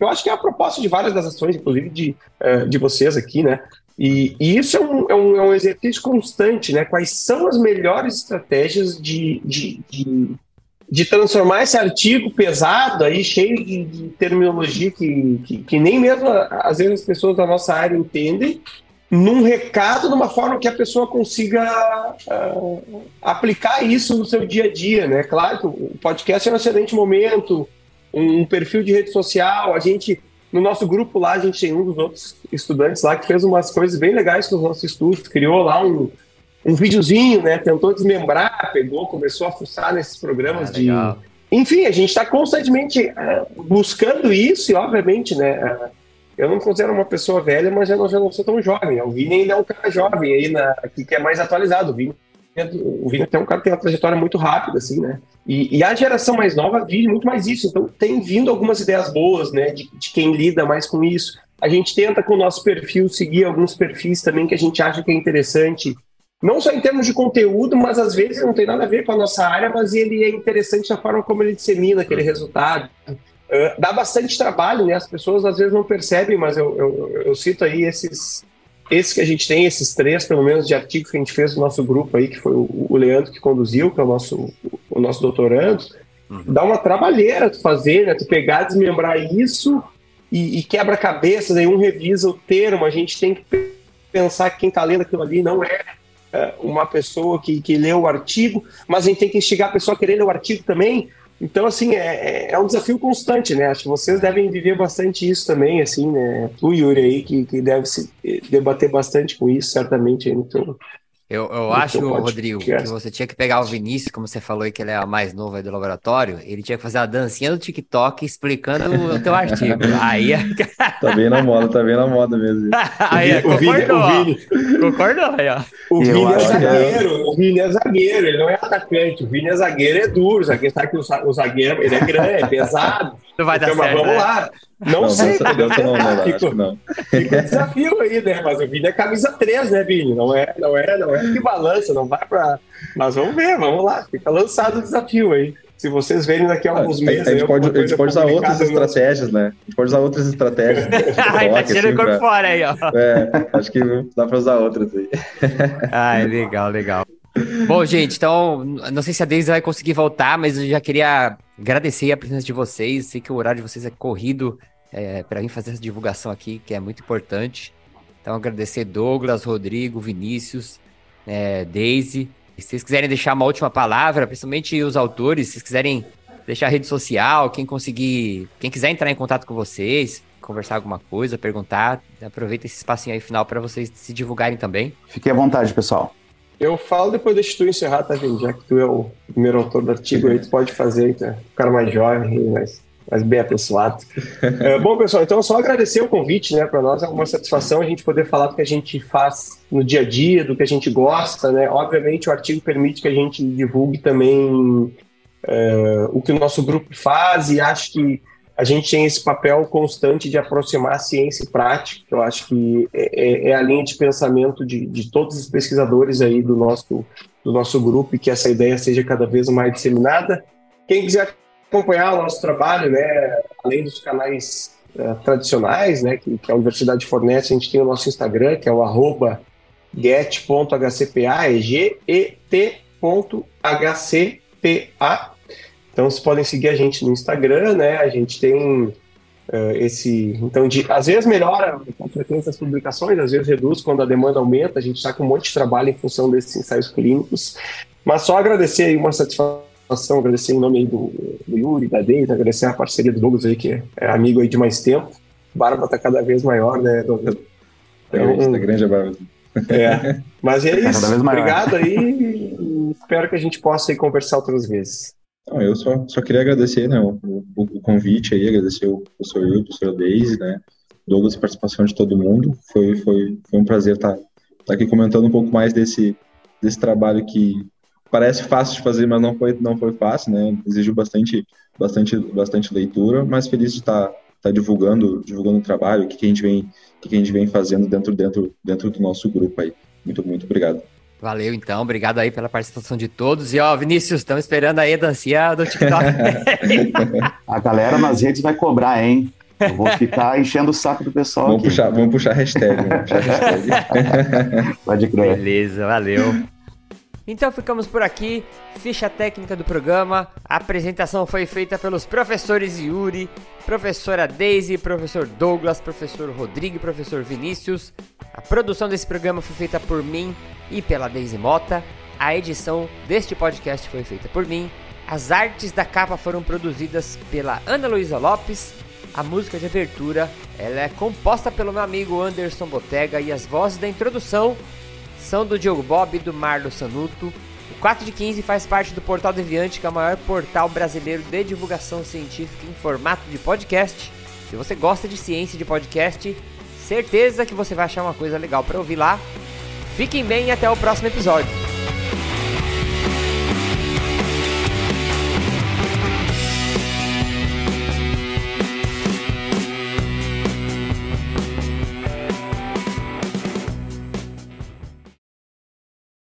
Eu acho que é a proposta de várias das ações, inclusive de, uh, de vocês aqui, né? E, e isso é um, é, um, é um, exercício constante, né? Quais são as melhores estratégias de, de, de de transformar esse artigo pesado aí, cheio de, de terminologia que, que, que, nem mesmo às vezes as pessoas da nossa área entendem, num recado, de uma forma que a pessoa consiga uh, aplicar isso no seu dia a dia, né? Claro que o podcast é um excelente momento, um, perfil de rede social, a gente no nosso grupo lá, a gente tem um dos outros estudantes lá que fez umas coisas bem legais com os nossos estudos, criou lá um, um videozinho, né? Tentou desmembrar, pegou, começou a fuçar nesses programas ah, de. Enfim, a gente está constantemente uh, buscando isso e, obviamente, né? Uh, eu não considero uma pessoa velha, mas eu não, já não sou tão jovem. O Vini ainda é um cara jovem aí, na, que, que é mais atualizado. O Vini, o Vini é um cara que tem uma trajetória muito rápida, assim, né? E, e, a geração mais nova vive muito mais isso. Então, tem vindo algumas ideias boas, né? De, de quem lida mais com isso. A gente tenta, com o nosso perfil, seguir alguns perfis também que a gente acha que é interessante não só em termos de conteúdo, mas às vezes não tem nada a ver com a nossa área, mas ele é interessante a forma como ele dissemina aquele resultado. Uh, dá bastante trabalho, né? As pessoas às vezes não percebem, mas eu, eu, eu, cito aí esses, esses que a gente tem, esses três, pelo menos, de artigos que a gente fez no nosso grupo aí, que foi o, o Leandro que conduziu, que é o nosso, o nosso doutorando. Uhum. Dá uma trabalheira tu fazer, né? Tu pegar, desmembrar isso e, e quebra cabeças, aí um revisa o termo, a gente tem que pensar que quem está lendo aquilo ali não é é, uma pessoa que, que lê o artigo, mas a gente tem que instigar a pessoa a querer ler o artigo também. Então, assim, é, é, é um desafio constante, né? Acho que vocês devem viver bastante isso também, assim, né? Tu, Yuri, aí, que, que deve se debater bastante com isso, certamente, aí no teu, Eu, eu acho, Rodrigo, que você tinha que pegar o Vinícius, como você falou aí que ele é a mais nova aí do laboratório, ele tinha que fazer a dancinha do TikTok explicando o *laughs* teu artigo. Aí Tá bem na moda, tá bem na moda mesmo. *laughs* aí, o concordou, o Vini, concordou aí, ó. O Vini é zagueiro, é. o Vini é zagueiro, ele não é atacante, o Vini é zagueiro, é duro, o zagueiro sabe que o zagueiro, ele é grande, é pesado. Não vai dar então, certo, vamos né? lá. Não, Não, sei, dessa não, não, não, fica, não. fica um desafio aí, né? Mas o Vini é camisa 3, né, Vini? Não é, não é, não é que balança, não vai pra. Mas vamos ver, vamos lá. Fica lançado o desafio aí. Se vocês verem daqui a Ah, alguns meses. a gente aí, pode, a gente pode usar outras estratégias, né? A gente pode usar outras estratégias. *laughs* do Ai, tá TikTok, tirando assim, o corpo pra- fora aí, ó. É, acho que dá pra usar outras aí. Ai, legal, legal. Bom, gente, então, não sei se a Deise vai conseguir voltar, mas eu já queria agradecer a presença de vocês. Sei que o horário de vocês é corrido é, para vir fazer essa divulgação aqui, que é muito importante. Então, agradecer Douglas, Rodrigo, Vinícius, é, Deise. Se vocês quiserem deixar uma última palavra, principalmente os autores, se vocês quiserem deixar a rede social, quem conseguir, quem quiser entrar em contato com vocês, conversar alguma coisa, perguntar, aproveita esse espacinho aí final para vocês se divulgarem também. Fique à vontade, pessoal. Eu falo depois deixa tu encerrar, tá, Vini? Já que tu é o primeiro autor do artigo aí, tu pode fazer, tá? O cara mais jovem, mais, mais bem apessoado. *laughs* É, bom, pessoal, então só agradecer o convite, né? Para nós é uma satisfação a gente poder falar do que a gente faz no dia a dia, do que a gente gosta, né? Obviamente o artigo permite que a gente divulgue também é, o que o nosso grupo faz e acho que a gente tem esse papel constante de aproximar a ciência e prática, que eu acho que é, é- é a linha de pensamento de, de todos os pesquisadores aí do nosso, do nosso grupo e que essa ideia seja cada vez mais disseminada. Quem quiser acompanhar o nosso trabalho, né, além dos canais eh, tradicionais, né, que, que a universidade fornece, a gente tem o nosso Instagram, que é o arroba get.hcpa, é G-E-T.hcpa. Então, vocês podem seguir a gente no Instagram, né? A gente tem eh, esse. Então, de, às vezes melhora a frequência das publicações, às vezes reduz quando a demanda aumenta. A gente está com um monte de trabalho em função desses ensaios clínicos. Mas só agradecer aí uma satisfação, agradecer em nome aí do, do Yuri, da Deise, agradecer a parceria do Douglas aí, que é amigo aí de mais tempo. Barba está cada vez maior, né, Douglas? Então, Tá grande a barba. É. *laughs* Mas é Tá isso. cada vez maior. Obrigado aí. e Espero que a gente possa aí conversar outras vezes. Não, eu só, só queria agradecer né, o, o- o convite aí, agradecer o professor Will, o professor Deise, né, Douglas, a participação de todo mundo. Foi, foi, foi um prazer estar estar aqui comentando um pouco mais desse, desse trabalho que parece fácil de fazer, mas não foi, não foi fácil, né? Exigiu bastante, bastante, bastante leitura, mas feliz de estar, estar divulgando, divulgando o trabalho, o que, que a gente vem, que, que a gente vem fazendo dentro, dentro, dentro do nosso grupo aí. Muito, muito obrigado. Valeu, então. Obrigado aí pela participação de todos. E, ó, Vinícius, estamos esperando aí a dancinha do TikTok. *laughs* A galera nas redes vai cobrar, hein? Eu vou ficar enchendo o saco do pessoal Vamos aqui. puxar, vamos puxar a hashtag, vamos puxar a hashtag. *laughs* Pode crer. Beleza, valeu. Então ficamos por aqui. Ficha técnica do programa. A apresentação foi feita pelos professores Yuri, professora Daisy, professor Douglas, professor Rodrigo e professor Vinícius. A produção desse programa foi feita por mim e pela Daisy Mota. A edição deste podcast foi feita por mim. As artes da capa foram produzidas pela Ana Luísa Lopes. A música de abertura ela é composta pelo meu amigo Anderson Botega e as vozes da introdução são do Diogo Bob e do Marlo Sanuto. O 4 de 15 faz parte do Portal Deviante, que é o maior portal brasileiro de divulgação científica em formato de podcast. Se você gosta de ciência de podcast, certeza que você vai achar uma coisa legal para ouvir lá. Fiquem bem e até o próximo episódio.